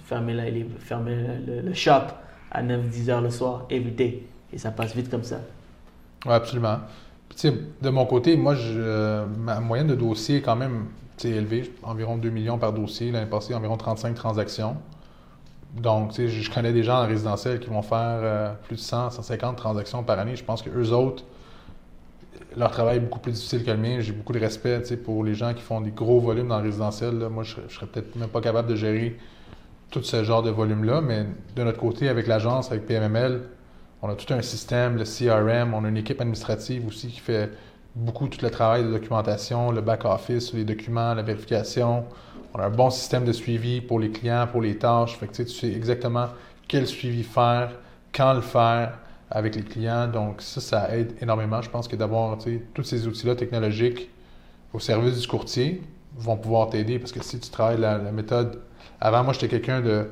fermer, la, fermer le, shop à 9-10 heures le soir, every. Et ça passe vite comme ça. Oui, absolument. de mon côté, moi, je, ma moyenne de dossier est quand même élevée, environ 2 millions par dossier. L'année passée, environ 35 transactions. Donc, sais, je connais des gens en résidentiel qui vont faire euh, plus de 100, 150 transactions par année. Je pense que eux autres, leur travail est beaucoup plus difficile que le mien. J'ai beaucoup de respect pour les gens qui font des gros volumes dans le résidentiel. Moi, je, ne serais peut-être même pas capable de gérer tout ce genre de volume-là. Mais de notre côté, avec l'agence, avec PMML, on a tout un système, le CRM, on a une équipe administrative aussi qui fait beaucoup tout le travail de documentation, le back-office, les documents, la vérification. On a un bon système de suivi pour les clients, pour les tâches. Fait que, tu sais exactement quel suivi faire, quand le faire avec les clients. Donc ça, ça aide énormément. Je pense que d'avoir tous ces outils-là technologiques au service du courtier vont pouvoir t'aider parce que si tu travailles la, méthode... Avant, moi, j'étais quelqu'un de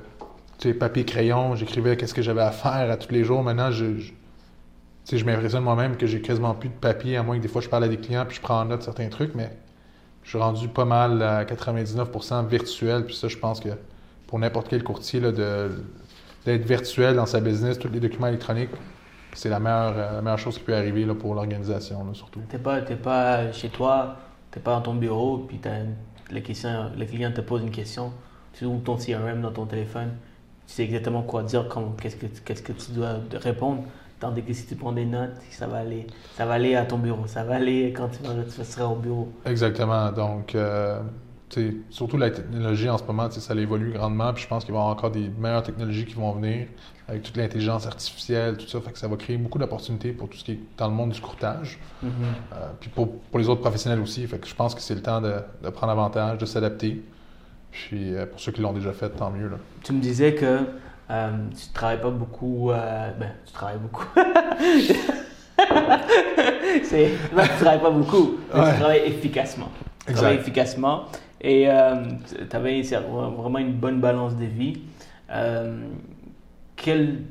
tu sais, papier-crayon, j'écrivais qu'est-ce que j'avais à faire à tous les jours. Maintenant, je, je, je m'impressionne moi-même que j'ai quasiment plus de papier, à moins que des fois je parle à des clients puis je prends en note certains trucs, mais je suis rendu pas mal à 99% virtuel. Puis ça, je pense que pour n'importe quel courtier, d'être virtuel dans sa business, tous les documents électroniques, c'est la meilleure, la meilleure chose qui peut arriver là, pour l'organisation, surtout. Tu n'es pas, pas chez toi, tu n'es pas dans ton bureau, puis le, question, le client te pose une question, tu ouvres ton CRM dans ton téléphone, tu sais exactement quoi dire, qu'est-ce que, qu'est-ce que tu dois répondre. Tandis que si tu prends des notes, ça va aller, ça va aller à ton bureau, ça va aller quand tu, tu seras au bureau. Exactement. Donc, euh, surtout la technologie en ce moment, ça évolue grandement. Puis je pense qu'il va y avoir encore des meilleures technologies qui vont venir avec toute l'intelligence artificielle, tout ça. Fait que ça va créer beaucoup d'opportunités pour tout ce qui est dans le monde du courtage. Mm-hmm. Euh, puis pour, pour, les autres professionnels aussi. Fait que je pense que c'est le temps de, de, prendre avantage, de s'adapter. Puis euh, pour ceux qui l'ont déjà fait, tant mieux. Là. Tu me disais que euh, tu ne travailles pas beaucoup. Euh, ben, tu travailles beaucoup. c'est, tu travailles pas beaucoup, mais tu travailles efficacement. Tu travailles efficacement et tu avais vraiment une bonne balance de vie. quel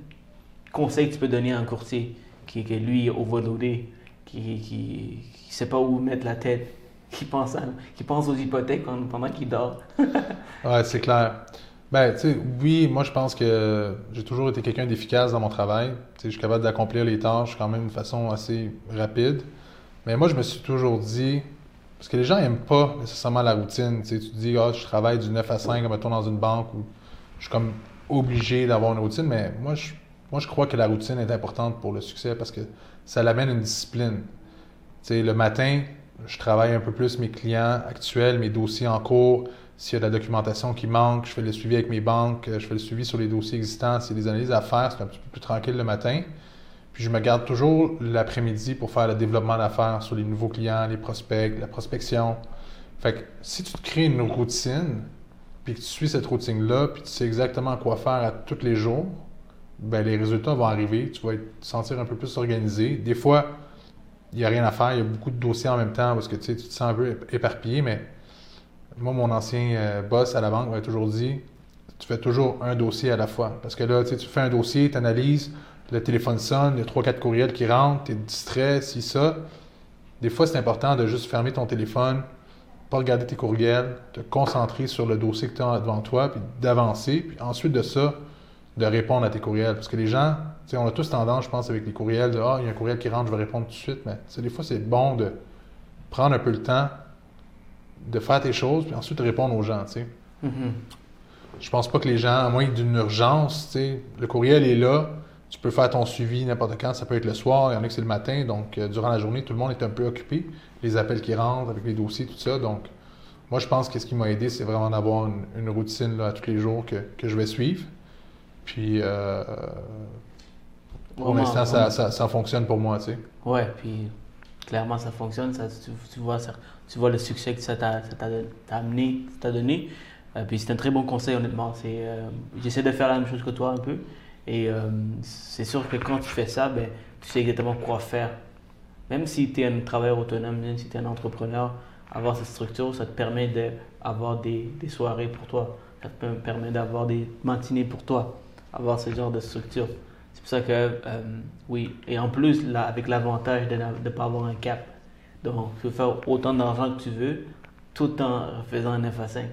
conseil tu peux donner à un courtier qui, est lui overloadé, qui ne qui, qui sait pas où mettre la tête qui pense, qui pense aux hypothèques pendant qu'il dort. ouais, c'est clair. Ben, tu sais, oui, moi, je pense que j'ai toujours été quelqu'un d'efficace dans mon travail. Tu sais, je suis capable d'accomplir les tâches quand même de façon assez rapide. Mais moi, je me suis toujours dit, parce que les gens n'aiment pas nécessairement la routine. Tu sais, tu te dis, ah, je travaille du 9 à 5, mettons, dans une banque où je suis comme obligé d'avoir une routine. Mais moi je, moi, je crois que la routine est importante pour le succès parce que ça l'amène une discipline. Tu sais, le matin, je travaille un peu plus mes clients actuels, mes dossiers en cours. S'il y a de la documentation qui manque, je fais le suivi avec mes banques, je fais le suivi sur les dossiers existants. S'il y a des analyses à faire, c'est un petit peu plus tranquille le matin. Puis je me garde toujours l'après-midi pour faire le développement d'affaires sur les nouveaux clients, les prospects, la prospection. Fait que si tu te crées une routine, puis que tu suis cette routine-là, puis tu sais exactement quoi faire à tous les jours, ben les résultats vont arriver. Tu vas te sentir un peu plus organisé. Des fois, il n'y a rien à faire, il y a beaucoup de dossiers en même temps parce que tu, te sens un peu éparpillé, mais moi, mon ancien euh, boss à la banque m'a toujours dit tu fais toujours un dossier à la fois. Parce que là, tu, fais un dossier, tu analyses, le téléphone sonne, il y a trois, quatre courriels qui rentrent, tu es distrait, si ça. Des fois, c'est important de juste fermer ton téléphone, pas regarder tes courriels, te concentrer sur le dossier que tu as devant toi, puis d'avancer. Puis ensuite de ça, de répondre à tes courriels. Parce que les gens, on a tous tendance, je pense, avec les courriels, de Ah, il y a un courriel qui rentre, je vais répondre tout de suite. Mais des fois, c'est bon de prendre un peu le temps de faire tes choses, puis ensuite de répondre aux gens. sais. Mm-hmm. Je pense pas que les gens, à moins d'une urgence, le courriel est là, tu peux faire ton suivi n'importe quand, ça peut être le soir, il y en a que c'est le matin, donc euh, durant la journée, tout le monde est un peu occupé, les appels qui rentrent avec les dossiers, tout ça. Donc, moi, je pense que ce qui m'a aidé, c'est vraiment d'avoir une, routine là, à tous les jours que, que je vais suivre. Puis, euh, pour l'instant, ça, ça, fonctionne pour moi, tu sais. Ouais, puis clairement, ça fonctionne. Ça, tu, vois, tu vois le succès que ça t'a amené, t'a donné. Euh, puis c'est un très bon conseil, honnêtement. Euh, J'essaie de faire la même chose que toi un peu. Et euh, c'est sûr que quand tu fais ça, ben, tu sais exactement quoi faire. Même si tu es un travailleur autonome, même si tu es un entrepreneur, avoir cette structure, ça te permet d'avoir des, des soirées pour toi. Ça te permet d'avoir des matinées pour toi avoir ce genre de structure. C'est pour ça que, euh, oui, et en plus, là, avec l'avantage de ne pas avoir un cap. Donc, tu peux faire autant d'argent que tu veux, tout en faisant un F à 5.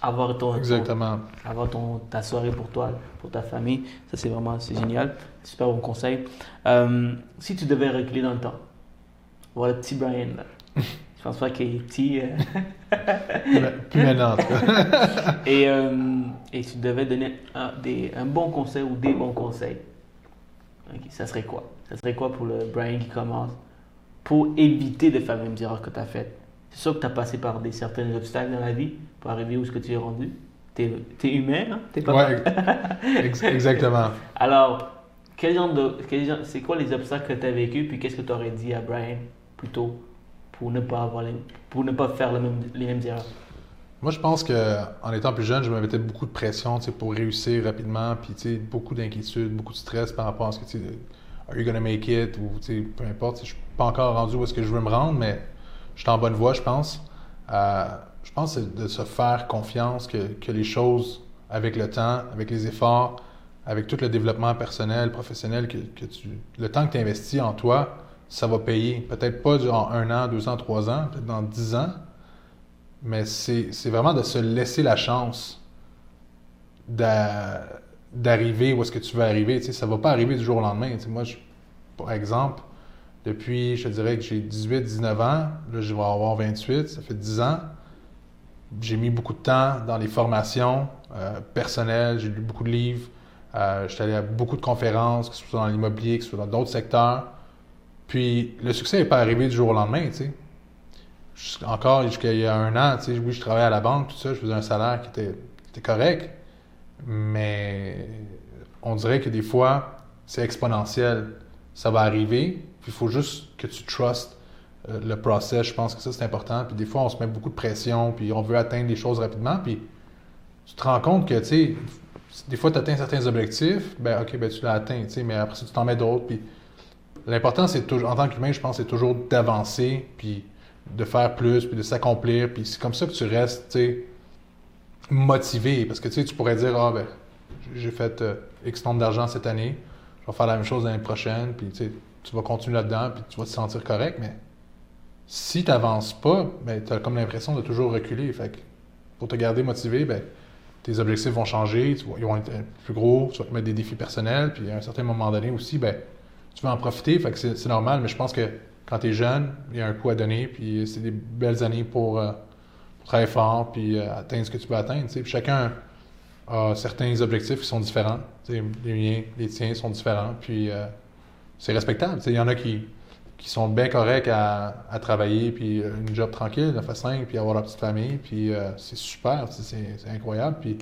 Avoir ton, Exactement. avoir ton, ta soirée pour toi, pour ta famille, ça c'est vraiment c'est génial. Super bon conseil. Euh, si tu devais reculer dans le temps, voir le petit Brian là. Pas qu'il est petit. euh. Plus maintenant, en tout cas. et, euh, et tu devais donner un, des, un bon conseil ou des bons conseils. Ok, ça serait quoi? Ça serait quoi pour le Brian qui commence? Pour éviter de faire les mêmes erreurs que tu as faites C'est sûr que tu as passé par des certains obstacles dans la vie pour arriver où ce que tu es rendu. Tu es, humain, hein? T'es pas Ouais, ex- exactement. Alors, quel genre de, c'est quoi les obstacles que tu as vécu puis qu'est-ce que tu aurais dit à Brian plutôt pour ne pas avoir les, pour ne pas faire les mêmes erreurs Moi, je pense que en étant plus jeune, je me mettais beaucoup de pression pour réussir rapidement, puis beaucoup d'inquiétude, beaucoup de stress par rapport à ce que tu are you gonna make it ou peu importe. Je suis pas encore rendu où est-ce que je veux me rendre, mais je suis en bonne voie, je pense. Euh, je pense que de se faire confiance que, que les choses, avec le temps, avec les efforts, avec tout le développement personnel, professionnel, que tu, le temps que tu investis en toi, ça va payer. Peut-être pas durant un an, deux ans, trois ans, peut-être dans dix ans, mais c'est vraiment de se laisser la chance d'a- d'arriver où est-ce que tu veux arriver. Sais, ça va pas arriver du jour au lendemain. Moi, par exemple, depuis, je dirais que j'ai 18, 19 ans, là, je vais avoir 28, ça fait 10 ans. J'ai mis beaucoup de temps dans les formations euh, personnelles, j'ai lu beaucoup de livres, euh, j'étais allé à beaucoup de conférences, que ce soit dans l'immobilier, que ce soit dans d'autres secteurs. Puis le succès n'est pas arrivé du jour au lendemain, tu sais. Encore jusqu'à il y a un an, tu sais, oui, je travaillais à la banque, tout ça, je faisais un salaire qui était, correct, mais on dirait que des fois, c'est exponentiel. Ça va arriver, puis il faut juste que tu trustes euh, le process. Je pense que ça, c'est important. Puis des fois, on se met beaucoup de pression, puis on veut atteindre les choses rapidement, puis tu te rends compte que, tu sais, des fois, tu atteins certains objectifs, ben OK, ben tu l'as atteint, tu sais, mais après ça, tu t'en mets d'autres, puis l'important, c'est toujours, en tant qu'humain, je pense, c'est toujours d'avancer, puis de faire plus, puis de s'accomplir, puis c'est comme ça que tu restes, motivé, parce que, tu pourrais dire, ah, ben, j'ai fait euh, X nombre d'argent cette année, je vais faire la même chose l'année prochaine, puis, tu vas continuer là-dedans, puis tu vas te sentir correct, mais si tu n'avances pas, ben, tu as comme l'impression de toujours reculer, fait que pour te garder motivé, ben, tes objectifs vont changer, ils vont être euh, plus gros, tu vas te mettre des défis personnels, puis à un certain moment donné aussi, ben, tu vas en profiter, c'est normal, mais je pense que quand tu es jeune, il y a un coup à donner, puis c'est des belles années pour, euh, pour travailler fort, puis euh, atteindre ce que tu veux atteindre. Puis chacun a certains objectifs qui sont différents. Les miens, les tiens sont différents, puis euh, c'est respectable. Il y en a qui, qui sont bien corrects à, à travailler, puis une job tranquille, 9 à 5, puis avoir leur petite famille, puis c'est super, c'est incroyable. Puis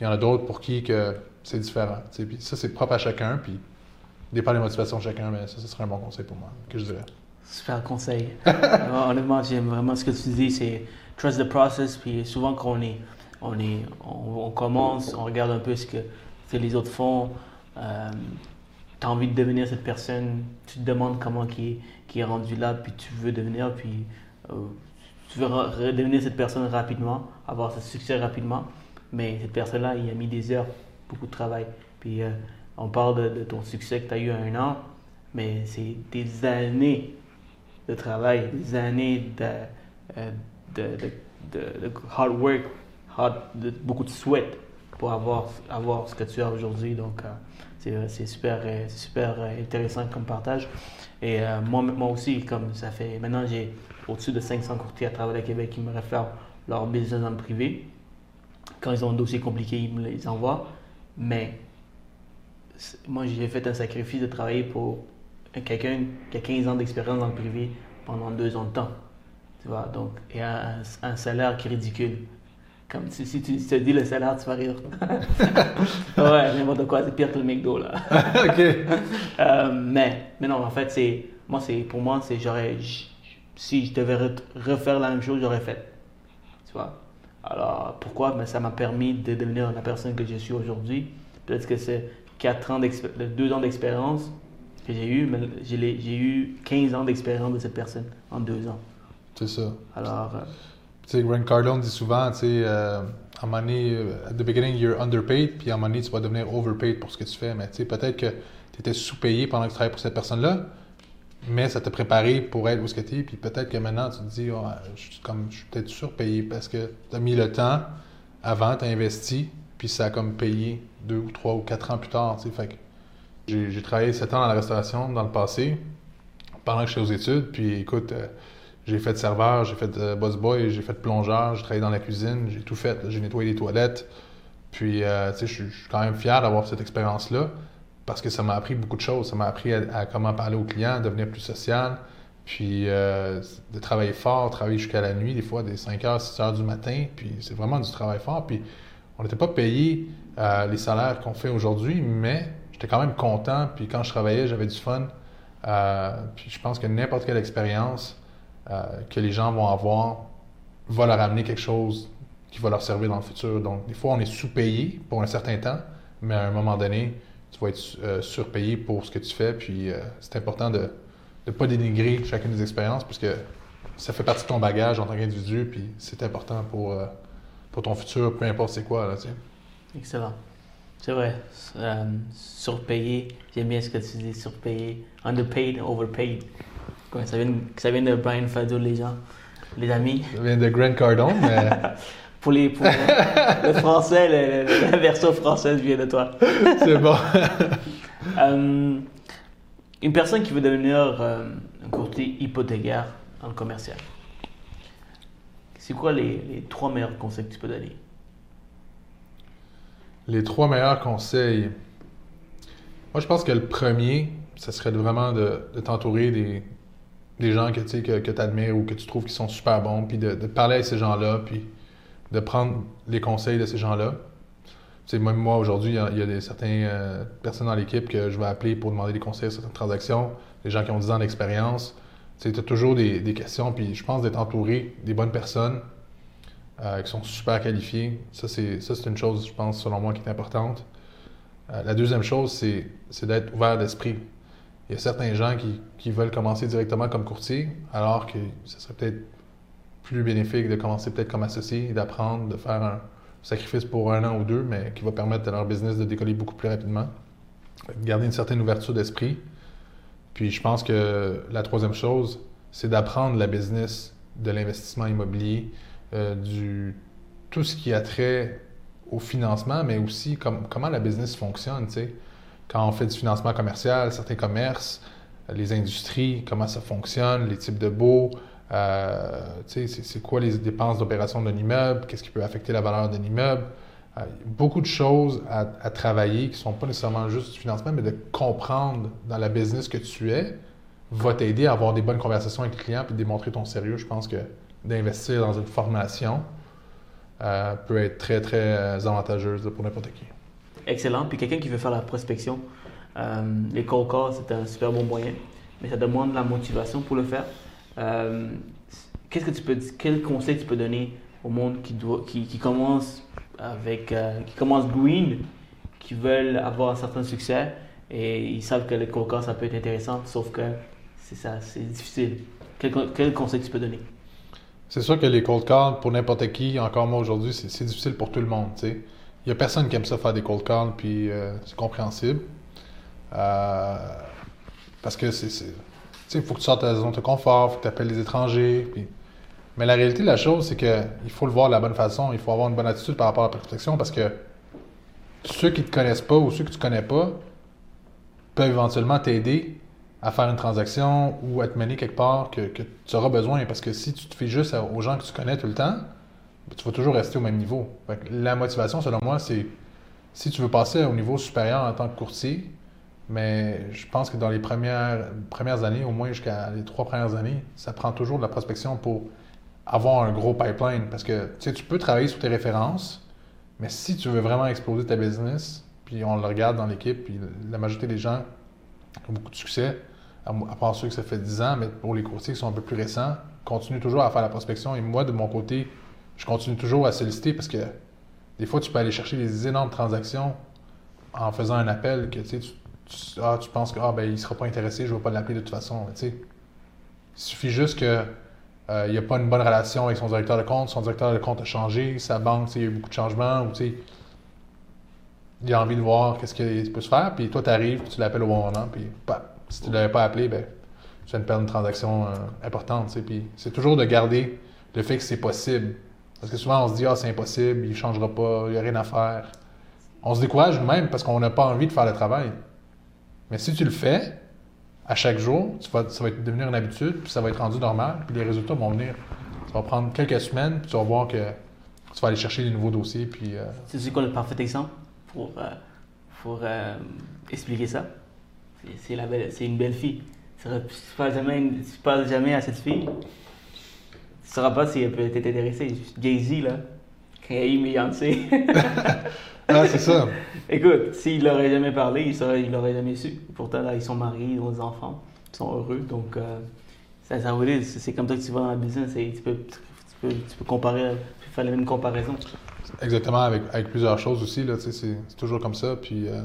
il y en a d'autres pour qui que c'est différent. Puis ça, c'est propre à chacun, puis dépend des motivations de chacun, mais ça, ce serait un bon conseil pour moi, que je dirais. Super conseil. Vraiment, Honnêtement, j'aime vraiment ce que tu dis, c'est trust the process. Puis souvent, quand on est, on est, on, commence, on regarde un peu ce que, les autres font. Euh, tu as envie de devenir cette personne, tu te demandes comment qui est, qui est rendu là, puis tu veux devenir, puis euh, tu veux re- redevenir cette personne rapidement, avoir ce succès rapidement. Mais cette personne-là, il a mis des heures, beaucoup de travail. Puis euh, on parle de, ton succès que tu as eu un an, mais c'est des années de travail, des années de, euh, hard work, beaucoup de sweat pour avoir, avoir ce que tu as aujourd'hui. Donc, euh, super, euh, c'est super euh, intéressant comme partage. Et moi, aussi, comme ça fait. Maintenant, j'ai au-dessus de 500 courtiers à travers le Québec qui me réfèrent leur business le privé. Quand ils ont un dossier compliqué, ils me les envoient. Mais moi, j'ai fait un sacrifice de travailler pour quelqu'un qui a 15 ans d'expérience dans le privé pendant deux ans de temps. Tu vois, donc, et un, un salaire qui est ridicule. Comme si, si tu te dis le salaire, tu vas rire. ouais, n'importe quoi, c'est pire que le McDo, là. OK. Euh, mais, mais non, en fait, c'est, moi, c'est, pour moi, c'est, j'aurais, si je devais re- refaire la même chose, j'aurais fait. Tu vois. Alors, pourquoi? Ben, ça m'a permis de devenir la personne que je suis aujourd'hui. Peut-être que c'est 4 ans d'expé- 2 ans d'expérience que j'ai eu, mais j'ai, eu 15 ans d'expérience de cette personne en 2 ans. C'est ça. Alors, euh, Tu sais, Grant Cardone dit souvent, tu sais, euh, à un moment donné, euh, at the beginning, you're underpaid, puis à un moment donné, tu vas devenir overpaid pour ce que tu fais. Mais tu sais, peut-être que tu étais sous-payé pendant que tu travaillais pour cette personne-là, mais ça t'a préparé pour être où ce que tu es, puis peut-être que maintenant, tu te dis, je, suis comme, je suis peut-être surpayé parce que tu as mis le temps avant, tu as investi, puis ça a comme payé deux ou trois ou quatre ans plus tard. Fait j'ai travaillé sept ans dans la restauration dans le passé, pendant que j'étais aux études, puis écoute... Euh, j'ai fait serveur, j'ai fait euh, boss boy, j'ai fait plongeur, j'ai travaillé dans la cuisine, j'ai tout fait. J'ai nettoyé les toilettes. Puis, euh, tu sais, je suis quand même fier d'avoir cette expérience-là parce que ça m'a appris beaucoup de choses. Ça m'a appris à, comment parler aux clients, devenir plus social, puis euh, de travailler fort, travailler jusqu'à la nuit, des fois des 5 h, 6 h du matin. Puis c'est vraiment du travail fort. Puis on n'était pas payé les salaires qu'on fait aujourd'hui, mais j'étais quand même content. Puis quand je travaillais, j'avais du fun. puis je pense que n'importe quelle expérience, euh, que les gens vont avoir va leur amener quelque chose qui va leur servir dans le futur. Donc, des fois, on est sous-payé pour un certain temps, mais à un moment donné, tu vas être euh, surpayé pour ce que tu fais. Puis, euh, c'est important de ne pas dénigrer chacune des expériences, parce que ça fait partie de ton bagage en tant qu'individu, puis c'est important pour, pour ton futur, peu importe c'est quoi. Là. Excellent. C'est vrai. surpayé, j'aime bien ce que tu dis, surpayé. Underpaid, overpaid ça, vient, ça vient de Brian Fado, les gens, les amis. Ça vient de Grant Cardone, mais... pour les, pour le français, la version française vient de toi. C'est bon. Euh, une personne qui veut devenir euh, un courtier hypothécaire le commercial, c'est quoi les, les, trois meilleurs conseils que tu peux donner? Les trois meilleurs conseils. Moi, je pense que le premier, ce serait vraiment de, t'entourer des, des gens que tu que, que admires ou que tu trouves qui sont super bons, puis de, parler à ces gens-là, puis de prendre les conseils de ces gens-là. sais, même moi, aujourd'hui, il y a, des, certaines euh, personnes dans l'équipe que je vais appeler pour demander des conseils sur certaines transactions, des gens qui ont 10 ans d'expérience. Tu as toujours des, questions, puis je pense d'être entouré des bonnes personnes euh, qui sont super qualifiées. Ça, c'est une chose, je pense, selon moi, qui est importante. Euh, la deuxième chose, c'est d'être ouvert d'esprit il y a certains gens qui, veulent commencer directement comme courtier, alors que ce serait peut-être plus bénéfique de commencer peut-être comme associé d'apprendre, de faire un sacrifice pour un an ou deux, mais qui va permettre à leur business de décoller beaucoup plus rapidement. Garder une certaine ouverture d'esprit. Puis je pense que la troisième chose, c'est d'apprendre la business de l'investissement immobilier, euh, du tout ce qui a trait au financement, mais aussi comment la business fonctionne. Quand on fait du financement commercial, certains commerces, les industries, comment ça fonctionne, les types de baux, euh, c'est quoi les dépenses d'opération d'un immeuble, qu'est-ce qui peut affecter la valeur d'un immeuble. Euh, beaucoup de choses à, travailler qui ne sont pas nécessairement juste du financement, mais de comprendre dans la business que tu es va t'aider à avoir des bonnes conversations avec les clients et démontrer ton sérieux. Je pense que d'investir dans une formation euh, peut être très, très avantageuse pour n'importe qui excellent. Puis quelqu'un qui veut faire la prospection, euh, les cold calls, c'est un super bon moyen, mais ça demande de la motivation pour le faire. Euh, qu'est-ce que tu peux, quel conseil tu peux donner au monde qui, doit, qui, commence avec, euh, qui commence green, qui veulent avoir un certain succès et ils savent que les cold calls, ça peut être intéressant, sauf que c'est ça, c'est difficile. Quel conseil tu peux donner? C'est sûr que les cold calls, pour n'importe qui, encore moi aujourd'hui, c'est difficile pour tout le monde. Il n'y a personne qui aime ça faire des cold calls, puis euh, c'est compréhensible. Euh, parce que c'est. Il faut que tu sortes de ta zone de confort, il faut que tu appelles les étrangers. Mais la réalité de la chose, c'est qu'il faut le voir de la bonne façon, il faut avoir une bonne attitude par rapport à la prospection parce que ceux qui ne te connaissent pas ou ceux que tu ne connais pas peuvent éventuellement t'aider à faire une transaction ou à te mener quelque part que, tu auras besoin. Parce que si tu te fais juste aux gens que tu connais tout le temps, tu vas toujours rester au même niveau. la motivation, selon moi, c'est si tu veux passer au niveau supérieur en tant que courtier, mais je pense que dans les premières, premières années, au moins jusqu'à les trois premières années, ça prend toujours de la prospection pour avoir un gros pipeline. Parce que tu peux travailler sur tes références, mais si tu veux vraiment exploser ta business, puis on le regarde dans l'équipe, puis la majorité des gens beaucoup de succès, à part ceux que ça fait 10 ans, mais pour les courtiers qui sont un peu plus récents, continuent toujours à faire la prospection. Et moi, de mon côté, je continue toujours à solliciter parce que des fois, tu peux aller chercher des énormes transactions en faisant un appel que tu, ah, tu penses que ah, ben, ne sera pas intéressé, je ne vais pas l'appeler de toute façon. il suffit juste que euh, n'y a pas une bonne relation avec son directeur de compte, son directeur de compte a changé, sa banque, il y a eu beaucoup de changements, ou il a envie de voir qu'est-ce qu'il peut se faire, puis toi, tu arrives, tu l'appelles au bon moment, puis si tu ne l'avais pas appelé, ben, tu viens de perdre une transaction euh, importante. Puis c'est toujours de garder le fait que c'est possible. Parce que souvent, on se dit, ah, c'est impossible, il ne changera pas, il n'y a rien à faire. On se décourage nous-mêmes parce qu'on n'a pas envie de faire le travail. Mais si tu le fais, à chaque jour, ça va devenir une habitude, puis ça va être rendu normal, puis les résultats vont venir. Ça va prendre quelques semaines, puis tu vas voir que tu vas aller chercher des nouveaux dossiers. Puis, euh, C'est quoi le parfait exemple? Pour, euh, pour euh, expliquer ça? C'est, une belle fille. Si tu ne parles jamais, si jamais à cette fille, tu ne sauras pas si elle peut t'intéresser. Jay-Z, là, quand il a eu Beyoncé. ah, c'est ça. Écoute, s'il n'aurait jamais parlé, il il l'aurait jamais su. Pourtant, là, ils sont mariés, ils ont des enfants, ils sont heureux. Donc, euh, ça, ça c'est comme ça que tu vas dans la business et tu peux, tu peux, tu peux comparer, faire les mêmes comparaisons. Exactement, avec, avec plusieurs choses aussi. C'est, toujours comme ça. Puis, euh,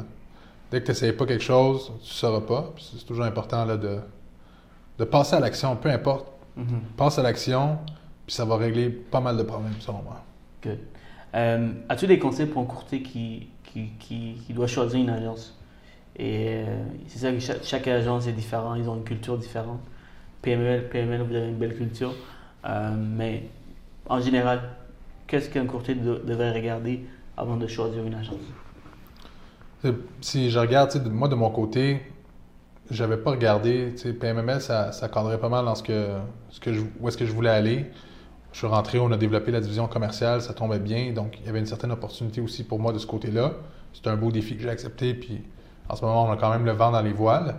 dès que tu n'essayes pas quelque chose, tu ne sauras pas. C'est toujours important là, de, de passer à l'action, peu importe. Mm-hmm. Passe à l'action, puis ça va régler pas mal de problèmes, selon moi. Good. Euh, as-tu des conseils pour un courtier qui, qui, qui, doit choisir une agence? Et euh, c'est ça que chaque, agence est différente, ils ont une culture différente. PML, PML, vous avez une belle culture. Euh, mais en général, qu'est-ce qu'un courtier devrait regarder avant de choisir une agence? Si je regarde, moi de mon côté, j'avais pas regardé. PMML, ça, ça cadrait pas mal dans ce que, ce que je, où est-ce que je voulais aller. Je suis rentré, on a développé la division commerciale, ça tombait bien. Donc, il y avait une certaine opportunité aussi pour moi de ce côté-là. C'est un beau défi que j'ai accepté. Puis, en ce moment, on a quand même le vent dans les voiles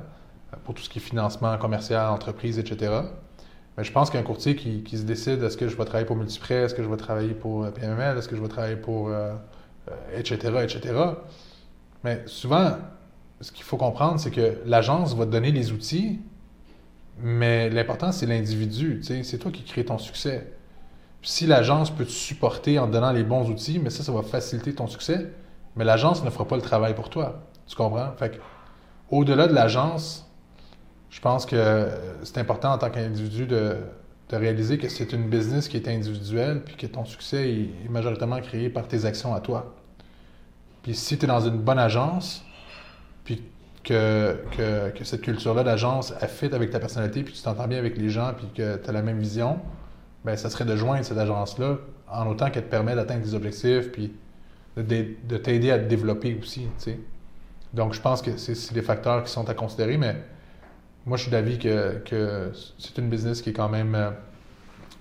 euh, pour tout ce qui est financement commercial, entreprise, etc. Mais je pense qu'un courtier qui, qui, se décide est-ce que je vais travailler pour Multiprêt, est-ce que je vais travailler pour euh, PMML, est-ce que je vais travailler pour. etc., euh, etc. Mais souvent, ce qu'il faut comprendre, c'est que l'agence va te donner les outils, mais l'important, c'est l'individu. C'est toi qui crée ton succès. si l'agence peut te supporter en te donnant les bons outils, mais ça, ça va faciliter ton succès, mais l'agence ne fera pas le travail pour toi. Tu comprends? Fait au-delà de l'agence, je pense que c'est important en tant qu'individu de, réaliser que c'est une business qui est individuelle, puis que ton succès est majoritairement créé par tes actions à toi. Puis si tu es dans une bonne agence, puis que, que, cette culture-là d'agence, fit avec ta personnalité, puis tu t'entends bien avec les gens, puis que tu as la même vision, ben ça serait de joindre cette agence-là en autant qu'elle te permet d'atteindre des objectifs, puis de, t'aider à te développer aussi, Donc, je pense que c'est des facteurs qui sont à considérer, mais moi, je suis d'avis que, que c'est une business qui est quand même euh,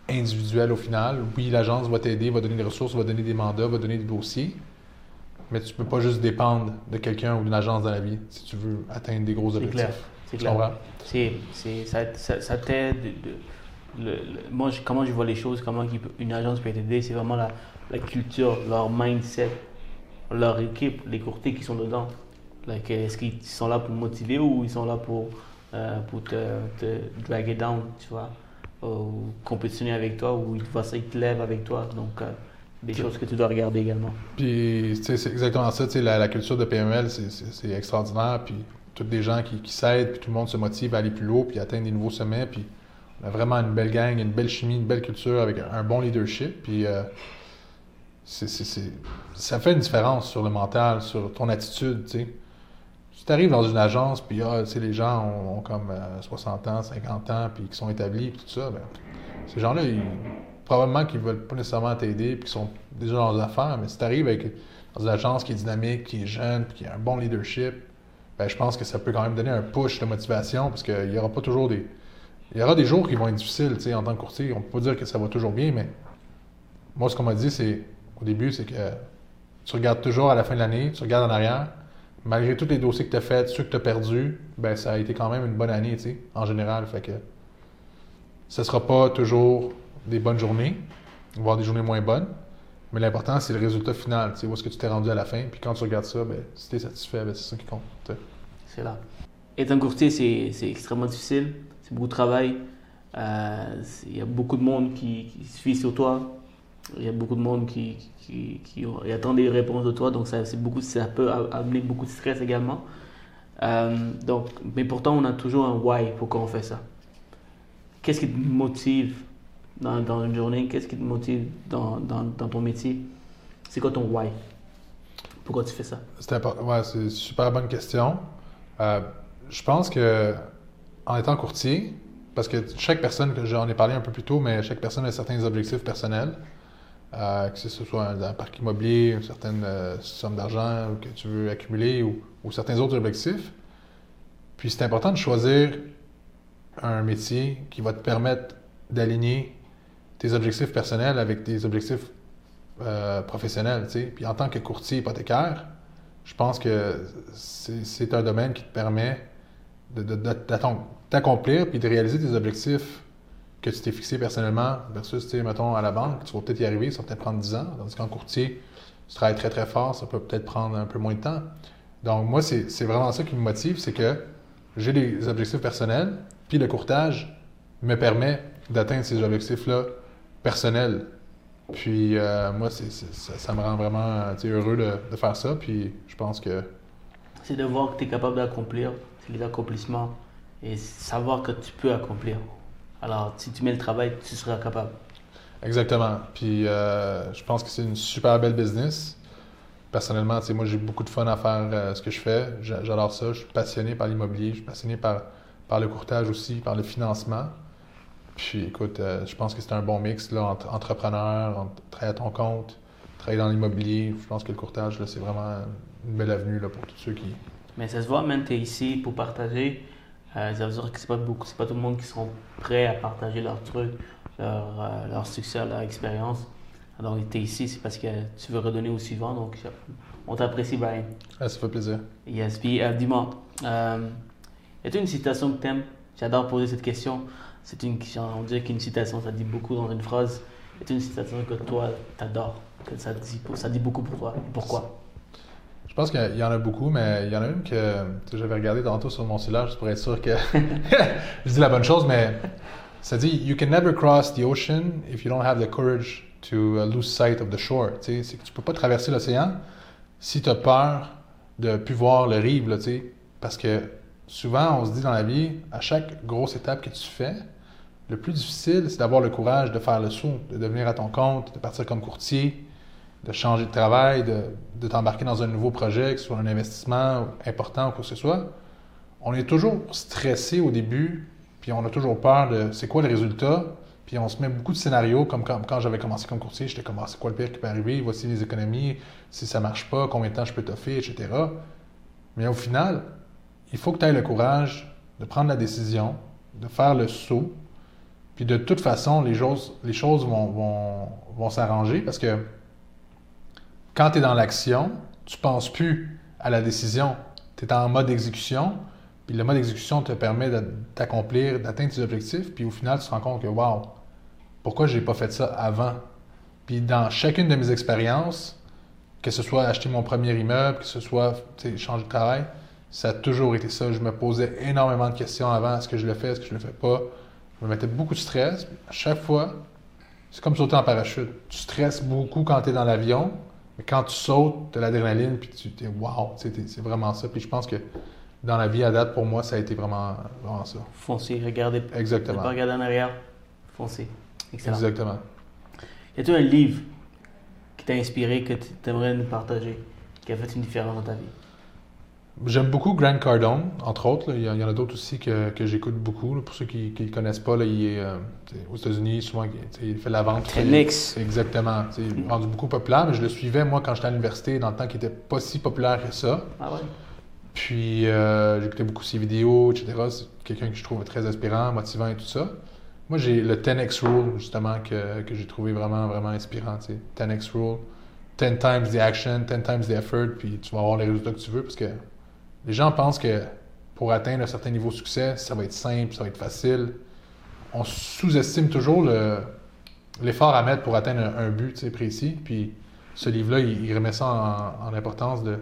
individuelle au final. Oui, l'agence va t'aider, va donner des ressources, va donner des mandats, va donner des dossiers, mais tu peux pas juste dépendre de quelqu'un ou d'une agence dans la vie si tu veux atteindre des gros objectifs. C'est clair. C'est clair. ça, ça, t'aide. moi, comment je vois les choses, comment une agence peut t'aider, c'est vraiment la, la, culture, leur mindset, leur équipe, les courtiers qui sont dedans. Est-ce qu'ils sont là pour motiver ou ils sont là pour, euh, pour te, te draguer down, tu vois, ou compétitionner avec toi, ou ils, ils te lèvent avec toi. Donc, euh, des choses que tu dois regarder également. Puis, c'est exactement ça. La, la culture de PML, c'est extraordinaire. Puis, tous les gens qui, s'aident, puis tout le monde se motive à aller plus haut, puis atteindre des nouveaux sommets. Puis, on a vraiment une belle gang, une belle chimie, une belle culture avec un bon leadership. Puis, euh, ça fait une différence sur le mental, sur ton attitude. sais. Si tu arrives dans une agence, puis ah, les gens ont, comme 60 euh, ans, 50 ans, puis qui sont établis, puis tout ça, ben, ces gens-là, probablement qu'ils ne veulent pas nécessairement t'aider puis qu'ils sont déjà dans les affaires, mais si tu arrives dans une agence qui est dynamique, qui est jeune, puis qui a un bon leadership, ben, je pense que ça peut quand même donner un push de motivation parce qu'il n'y aura pas toujours des. Il y aura des jours qui vont être difficiles, tu sais, en tant que courtier. On peut pas dire que ça va toujours bien, mais moi, ce qu'on m'a dit, c'est au début, c'est que tu regardes toujours à la fin de l'année, tu regardes en arrière, malgré tous les dossiers que tu as faits, ceux que tu as perdus, ben ça a été quand même une bonne année, tu sais, en général. Fait que ce sera pas toujours des bonnes journées, voire des journées moins bonnes. Mais l'important, c'est le résultat final. Où est-ce que tu t'es rendu à la fin? Puis quand tu regardes ça, ben, si tu es satisfait, ben, c'est ça qui compte. C'est là. Être un courtier, c'est extrêmement difficile. C'est beaucoup de travail. Euh, il y a beaucoup de monde qui, qui suit sur toi. Il y a beaucoup de monde qui, qui, attend des réponses de toi. Donc, ça, beaucoup, ça peut amener beaucoup de stress également. Euh, donc, mais pourtant, on a toujours un why pourquoi on fait ça. Qu'est-ce qui te motive dans, une journée? Qu'est-ce qui te motive dans, ton métier? C'est quoi ton why? Pourquoi tu fais ça? C'est ouais, une super bonne question. Euh, je pense que en étant courtier, parce que chaque personne, j'en ai parlé un peu plus tôt, mais chaque personne a certains objectifs personnels, euh, que ce soit un, parc immobilier, une certaine euh, somme d'argent que tu veux accumuler ou, certains autres objectifs. Puis c'est important de choisir un métier qui va te permettre d'aligner tes objectifs personnels avec tes objectifs euh, professionnels. Puis en tant que courtier hypothécaire, je pense que c'est un domaine qui te permet d'accomplir puis de réaliser tes objectifs que tu t'es fixé personnellement versus, mettons, à la banque, tu vas peut-être y arriver, ça va peut-être prendre 10 ans. Tandis qu'en courtier, tu travailles très, très fort, ça peut peut-être prendre un peu moins de temps. Donc, moi, c'est vraiment ça qui me motive, c'est que j'ai des objectifs personnels, puis le courtage me permet d'atteindre ces objectifs-là personnels. Puis euh, moi, ça, me rend vraiment heureux de, faire ça. Puis je pense que. C'est de voir que tu es capable d'accomplir, les accomplissements et savoir que tu peux accomplir. Alors, si tu mets le travail, tu seras capable. Exactement. Puis euh, je pense que c'est une super belle business. Personnellement, moi, j'ai beaucoup de fun à faire euh, ce que je fais. J'adore ça. Je suis passionné par l'immobilier. Je suis passionné par, par le courtage aussi, par le financement. Puis écoute, euh, je pense que c'est un bon mix là, entre entrepreneur, entre travailler à ton compte, travailler dans l'immobilier. Je pense que le courtage, c'est vraiment une belle avenue là, pour tous ceux qui. Mais ça se voit, même tu es ici pour partager. Euh, ça veut dire que c'est pas beaucoup, c'est pas tout le monde qui sont prêts à partager leur truc, leur, euh, leur succès, leur expérience. Donc tu es ici, c'est parce que tu veux redonner au suivant. Donc on t'apprécie, Brian. Ah, ça fait plaisir. Yes, puis dis-moi, y a-t-il une citation que tu aimes J'adore poser cette question c'est une, on dirait qu'une citation, ça dit beaucoup dans une phrase. C'est une citation que toi, t'adores, que ça dit, ça dit beaucoup pour toi? Pourquoi? Je pense qu'il y en a beaucoup, mais il y en a une que j'avais regardé tantôt sur mon cellulaire, juste pour être sûr que je dis la bonne chose, mais ça dit You can never cross the ocean if you don't have the courage to uh, lose sight of the shore. C'est que tu peux pas traverser l'océan si tu as peur de plus voir le rive, là, parce que souvent, on se dit dans la vie, à chaque grosse étape que tu fais, le plus difficile, c'est d'avoir le courage de faire le saut, de devenir à ton compte, de partir comme courtier, de changer de travail, de, t'embarquer dans un nouveau projet, que ce soit un investissement important ou quoi que ce soit. On est toujours stressé au début, puis on a toujours peur de c'est quoi le résultat, puis on se met beaucoup de scénarios, comme quand, j'avais commencé comme courtier, j'étais comme ah, c'est quoi le pire qui peut arriver, voici les économies, si ça marche pas, combien de temps je peux t'offrir, etc. Mais au final, il faut que tu aies le courage de prendre la décision, de faire le saut, puis de toute façon, les choses, les choses vont, vont, s'arranger parce que quand tu es dans l'action, tu ne penses plus à la décision. Tu es en mode exécution, puis le mode exécution te permet d'accomplir, d'atteindre tes objectifs, puis au final, tu te rends compte que, wow, pourquoi je n'ai pas fait ça avant? Puis dans chacune de mes expériences, que ce soit acheter mon premier immeuble, que ce soit changer de travail, ça a toujours été ça. Je me posais énormément de questions avant. Est-ce que je le fais? Est-ce que je le fais pas? Je me mettais beaucoup de stress. À chaque fois, c'est comme sauter en parachute. Tu stresses beaucoup quand tu es dans l'avion, mais quand tu sautes, tu as l'adrénaline, puis tu es wow, c'est vraiment ça. Puis je pense que dans la vie à date, pour moi, ça a été vraiment, vraiment ça. Foncez, regardez. Exactement. Pas regarder en arrière, foncez. Excellent. Exactement. Y a-t-il un livre qui t'a inspiré, que tu aimerais nous partager, qui a fait une différence dans ta vie? J'aime beaucoup Grant Cardone, entre autres. Il, y en a d'autres aussi que, que j'écoute beaucoup. Pour ceux qui ne le connaissent pas, là, il est euh, aux États-Unis, souvent il fait la vente. Tenix. Exactement. Il est rendu beaucoup populaire, mais je le suivais moi quand j'étais à l'université dans le temps qui n'était pas si populaire que ça. Ah ouais? Puis euh, j'écoutais beaucoup ses vidéos, etc. C'est quelqu'un que je trouve très inspirant, motivant et tout ça. Moi, j'ai le 10x Rule, justement, que, que j'ai trouvé vraiment, vraiment inspirant. 10x Rule. 10 times the action, 10 times the effort, puis tu vas avoir les résultats que tu veux, parce que les gens pensent que pour atteindre un certain niveau de succès, ça va être simple, ça va être facile. On sous-estime toujours l'effort à mettre pour atteindre un, but précis. Puis ce livre-là, il, remet ça en, importance de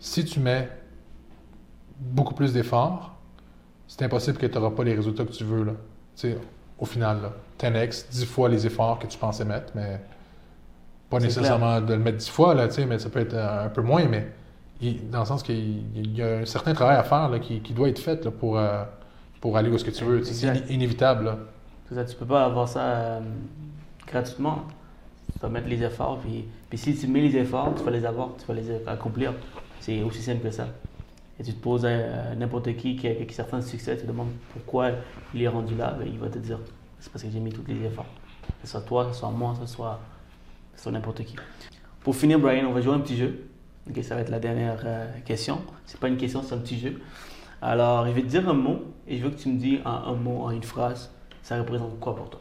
si tu mets beaucoup plus d'efforts, c'est impossible que tu n'auras pas les résultats que tu veux. Là. au final, là, 10x, 10 fois les efforts que tu pensais mettre, mais pas nécessairement de le mettre 10 fois, là, mais ça peut être un peu moins, mais dans le sens qu'il y a un certain travail à faire qui, doit être fait pour, euh, pour aller où ce que tu veux. C'est inévitable. Tu ne peux pas avoir ça euh, gratuitement. Tu dois mettre les efforts. Puis, puis si tu mets les efforts, tu vas les avoir, tu vas les accomplir. C'est aussi simple que ça. Et tu te poses à n'importe qui qui a, qui certains succès, tu te demandes pourquoi il est rendu là, ben, il va te dire c'est parce que j'ai mis tous les efforts. Que ce soit toi, que ce soit moi, que ce soit, soit n'importe qui. Pour finir, Brian, on va jouer un petit jeu. Ça va être la dernière euh, question. C'est pas une question, c'est un petit jeu. Alors, je vais te dire un mot et je veux que tu me dis en un mot, en une phrase, ça représente quoi pour toi?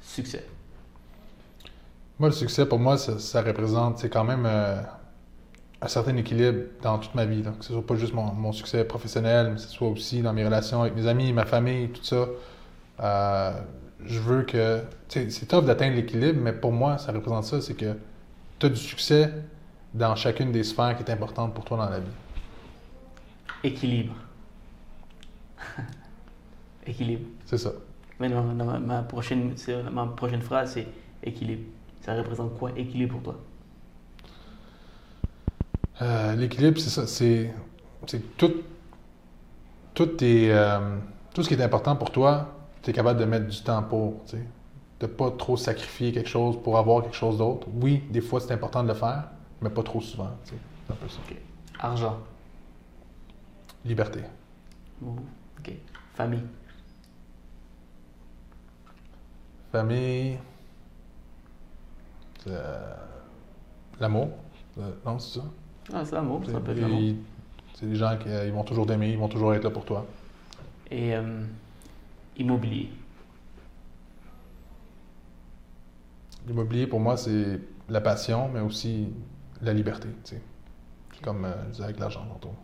Succès. Moi, le succès, pour moi, ça, représente, c'est quand même euh, un certain équilibre dans toute ma vie. Que ce soit pas juste mon, succès professionnel, mais que ce soit aussi dans mes relations avec mes amis, ma famille, tout ça. Euh, je veux que. C'est top d'atteindre l'équilibre, mais pour moi, ça représente ça c'est que tu as du succès dans chacune des sphères qui est importante pour toi dans la vie. Équilibre. équilibre. C'est ça. Mais non, ma, prochaine, ma prochaine phrase, c'est équilibre. Ça représente quoi, équilibre pour toi? Euh, l'équilibre, c'est ça. C'est, tout, tout, euh, tout ce qui est important pour toi, tu es capable de mettre du temps pour. De ne pas trop sacrifier quelque chose pour avoir quelque chose d'autre. Oui, des fois, c'est important de le faire, mais pas trop souvent. C'est un peu ça. Argent. Liberté. OK. Famille. Famille. Euh, l'amour. non, c'est ça? Ah, c'est l'amour, ça peut être l'amour. C'est des gens qui ils vont toujours t'aimer, ils vont toujours être là pour toi. Et euh, immobilier. L'immobilier, pour moi, c'est la passion, mais aussi la liberté, tu sais. Comme euh, je disais avec l'argent tantôt.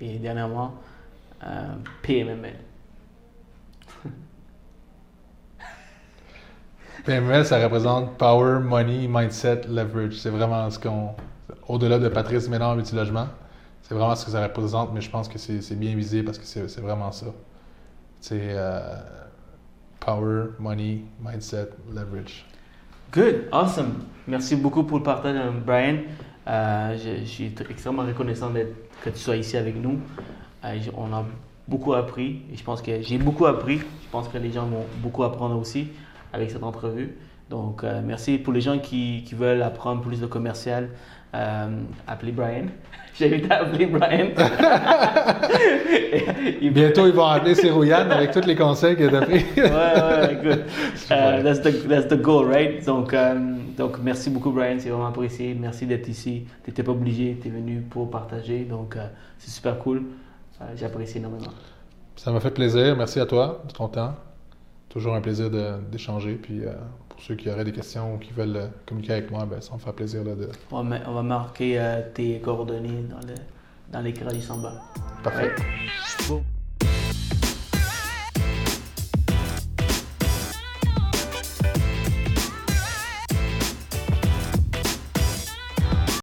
Et dernièrement, euh, PMML. PMML, ça représente Power, Money, Mindset, Leverage. C'est vraiment ce qu'on au-delà de Patrice Ménard Multilogement, c'est vraiment ce que ça représente, mais je pense que c'est bien visé parce que c'est vraiment ça. C'est euh, power, money, mindset, leverage. Good, awesome. Merci beaucoup pour le partage, Brian. Euh, je, suis extrêmement reconnaissant que tu sois ici avec nous. Euh, on a beaucoup appris je pense que j'ai beaucoup appris. Je pense que les gens vont beaucoup apprendre aussi avec cette entrevue. Donc, merci pour les gens qui veulent apprendre plus de commercial. Euh, appelez Brian. J'invite à appeler Brian. Bientôt, ils vont appeler Sirouyan avec tous les conseils qu'il a pris. ouais, ouais, écoute. Uh, that's, the, that's the goal, right? Donc, um, donc merci beaucoup, Brian. C'est vraiment apprécié. Merci d'être ici. Tu n'étais pas obligé. Tu es venu pour partager. Donc, uh, c'est super cool. Uh, J'apprécie énormément. Ça m'a fait plaisir. Merci à toi temps. Toujours un plaisir d'échanger. Puis, euh, pour ceux qui auraient des questions ou qui veulent euh, communiquer avec moi, ben, ça me fait plaisir. Là, de... on, va, on va marquer euh, tes coordonnées dans, le, dans l'écran du Samba. Parfait.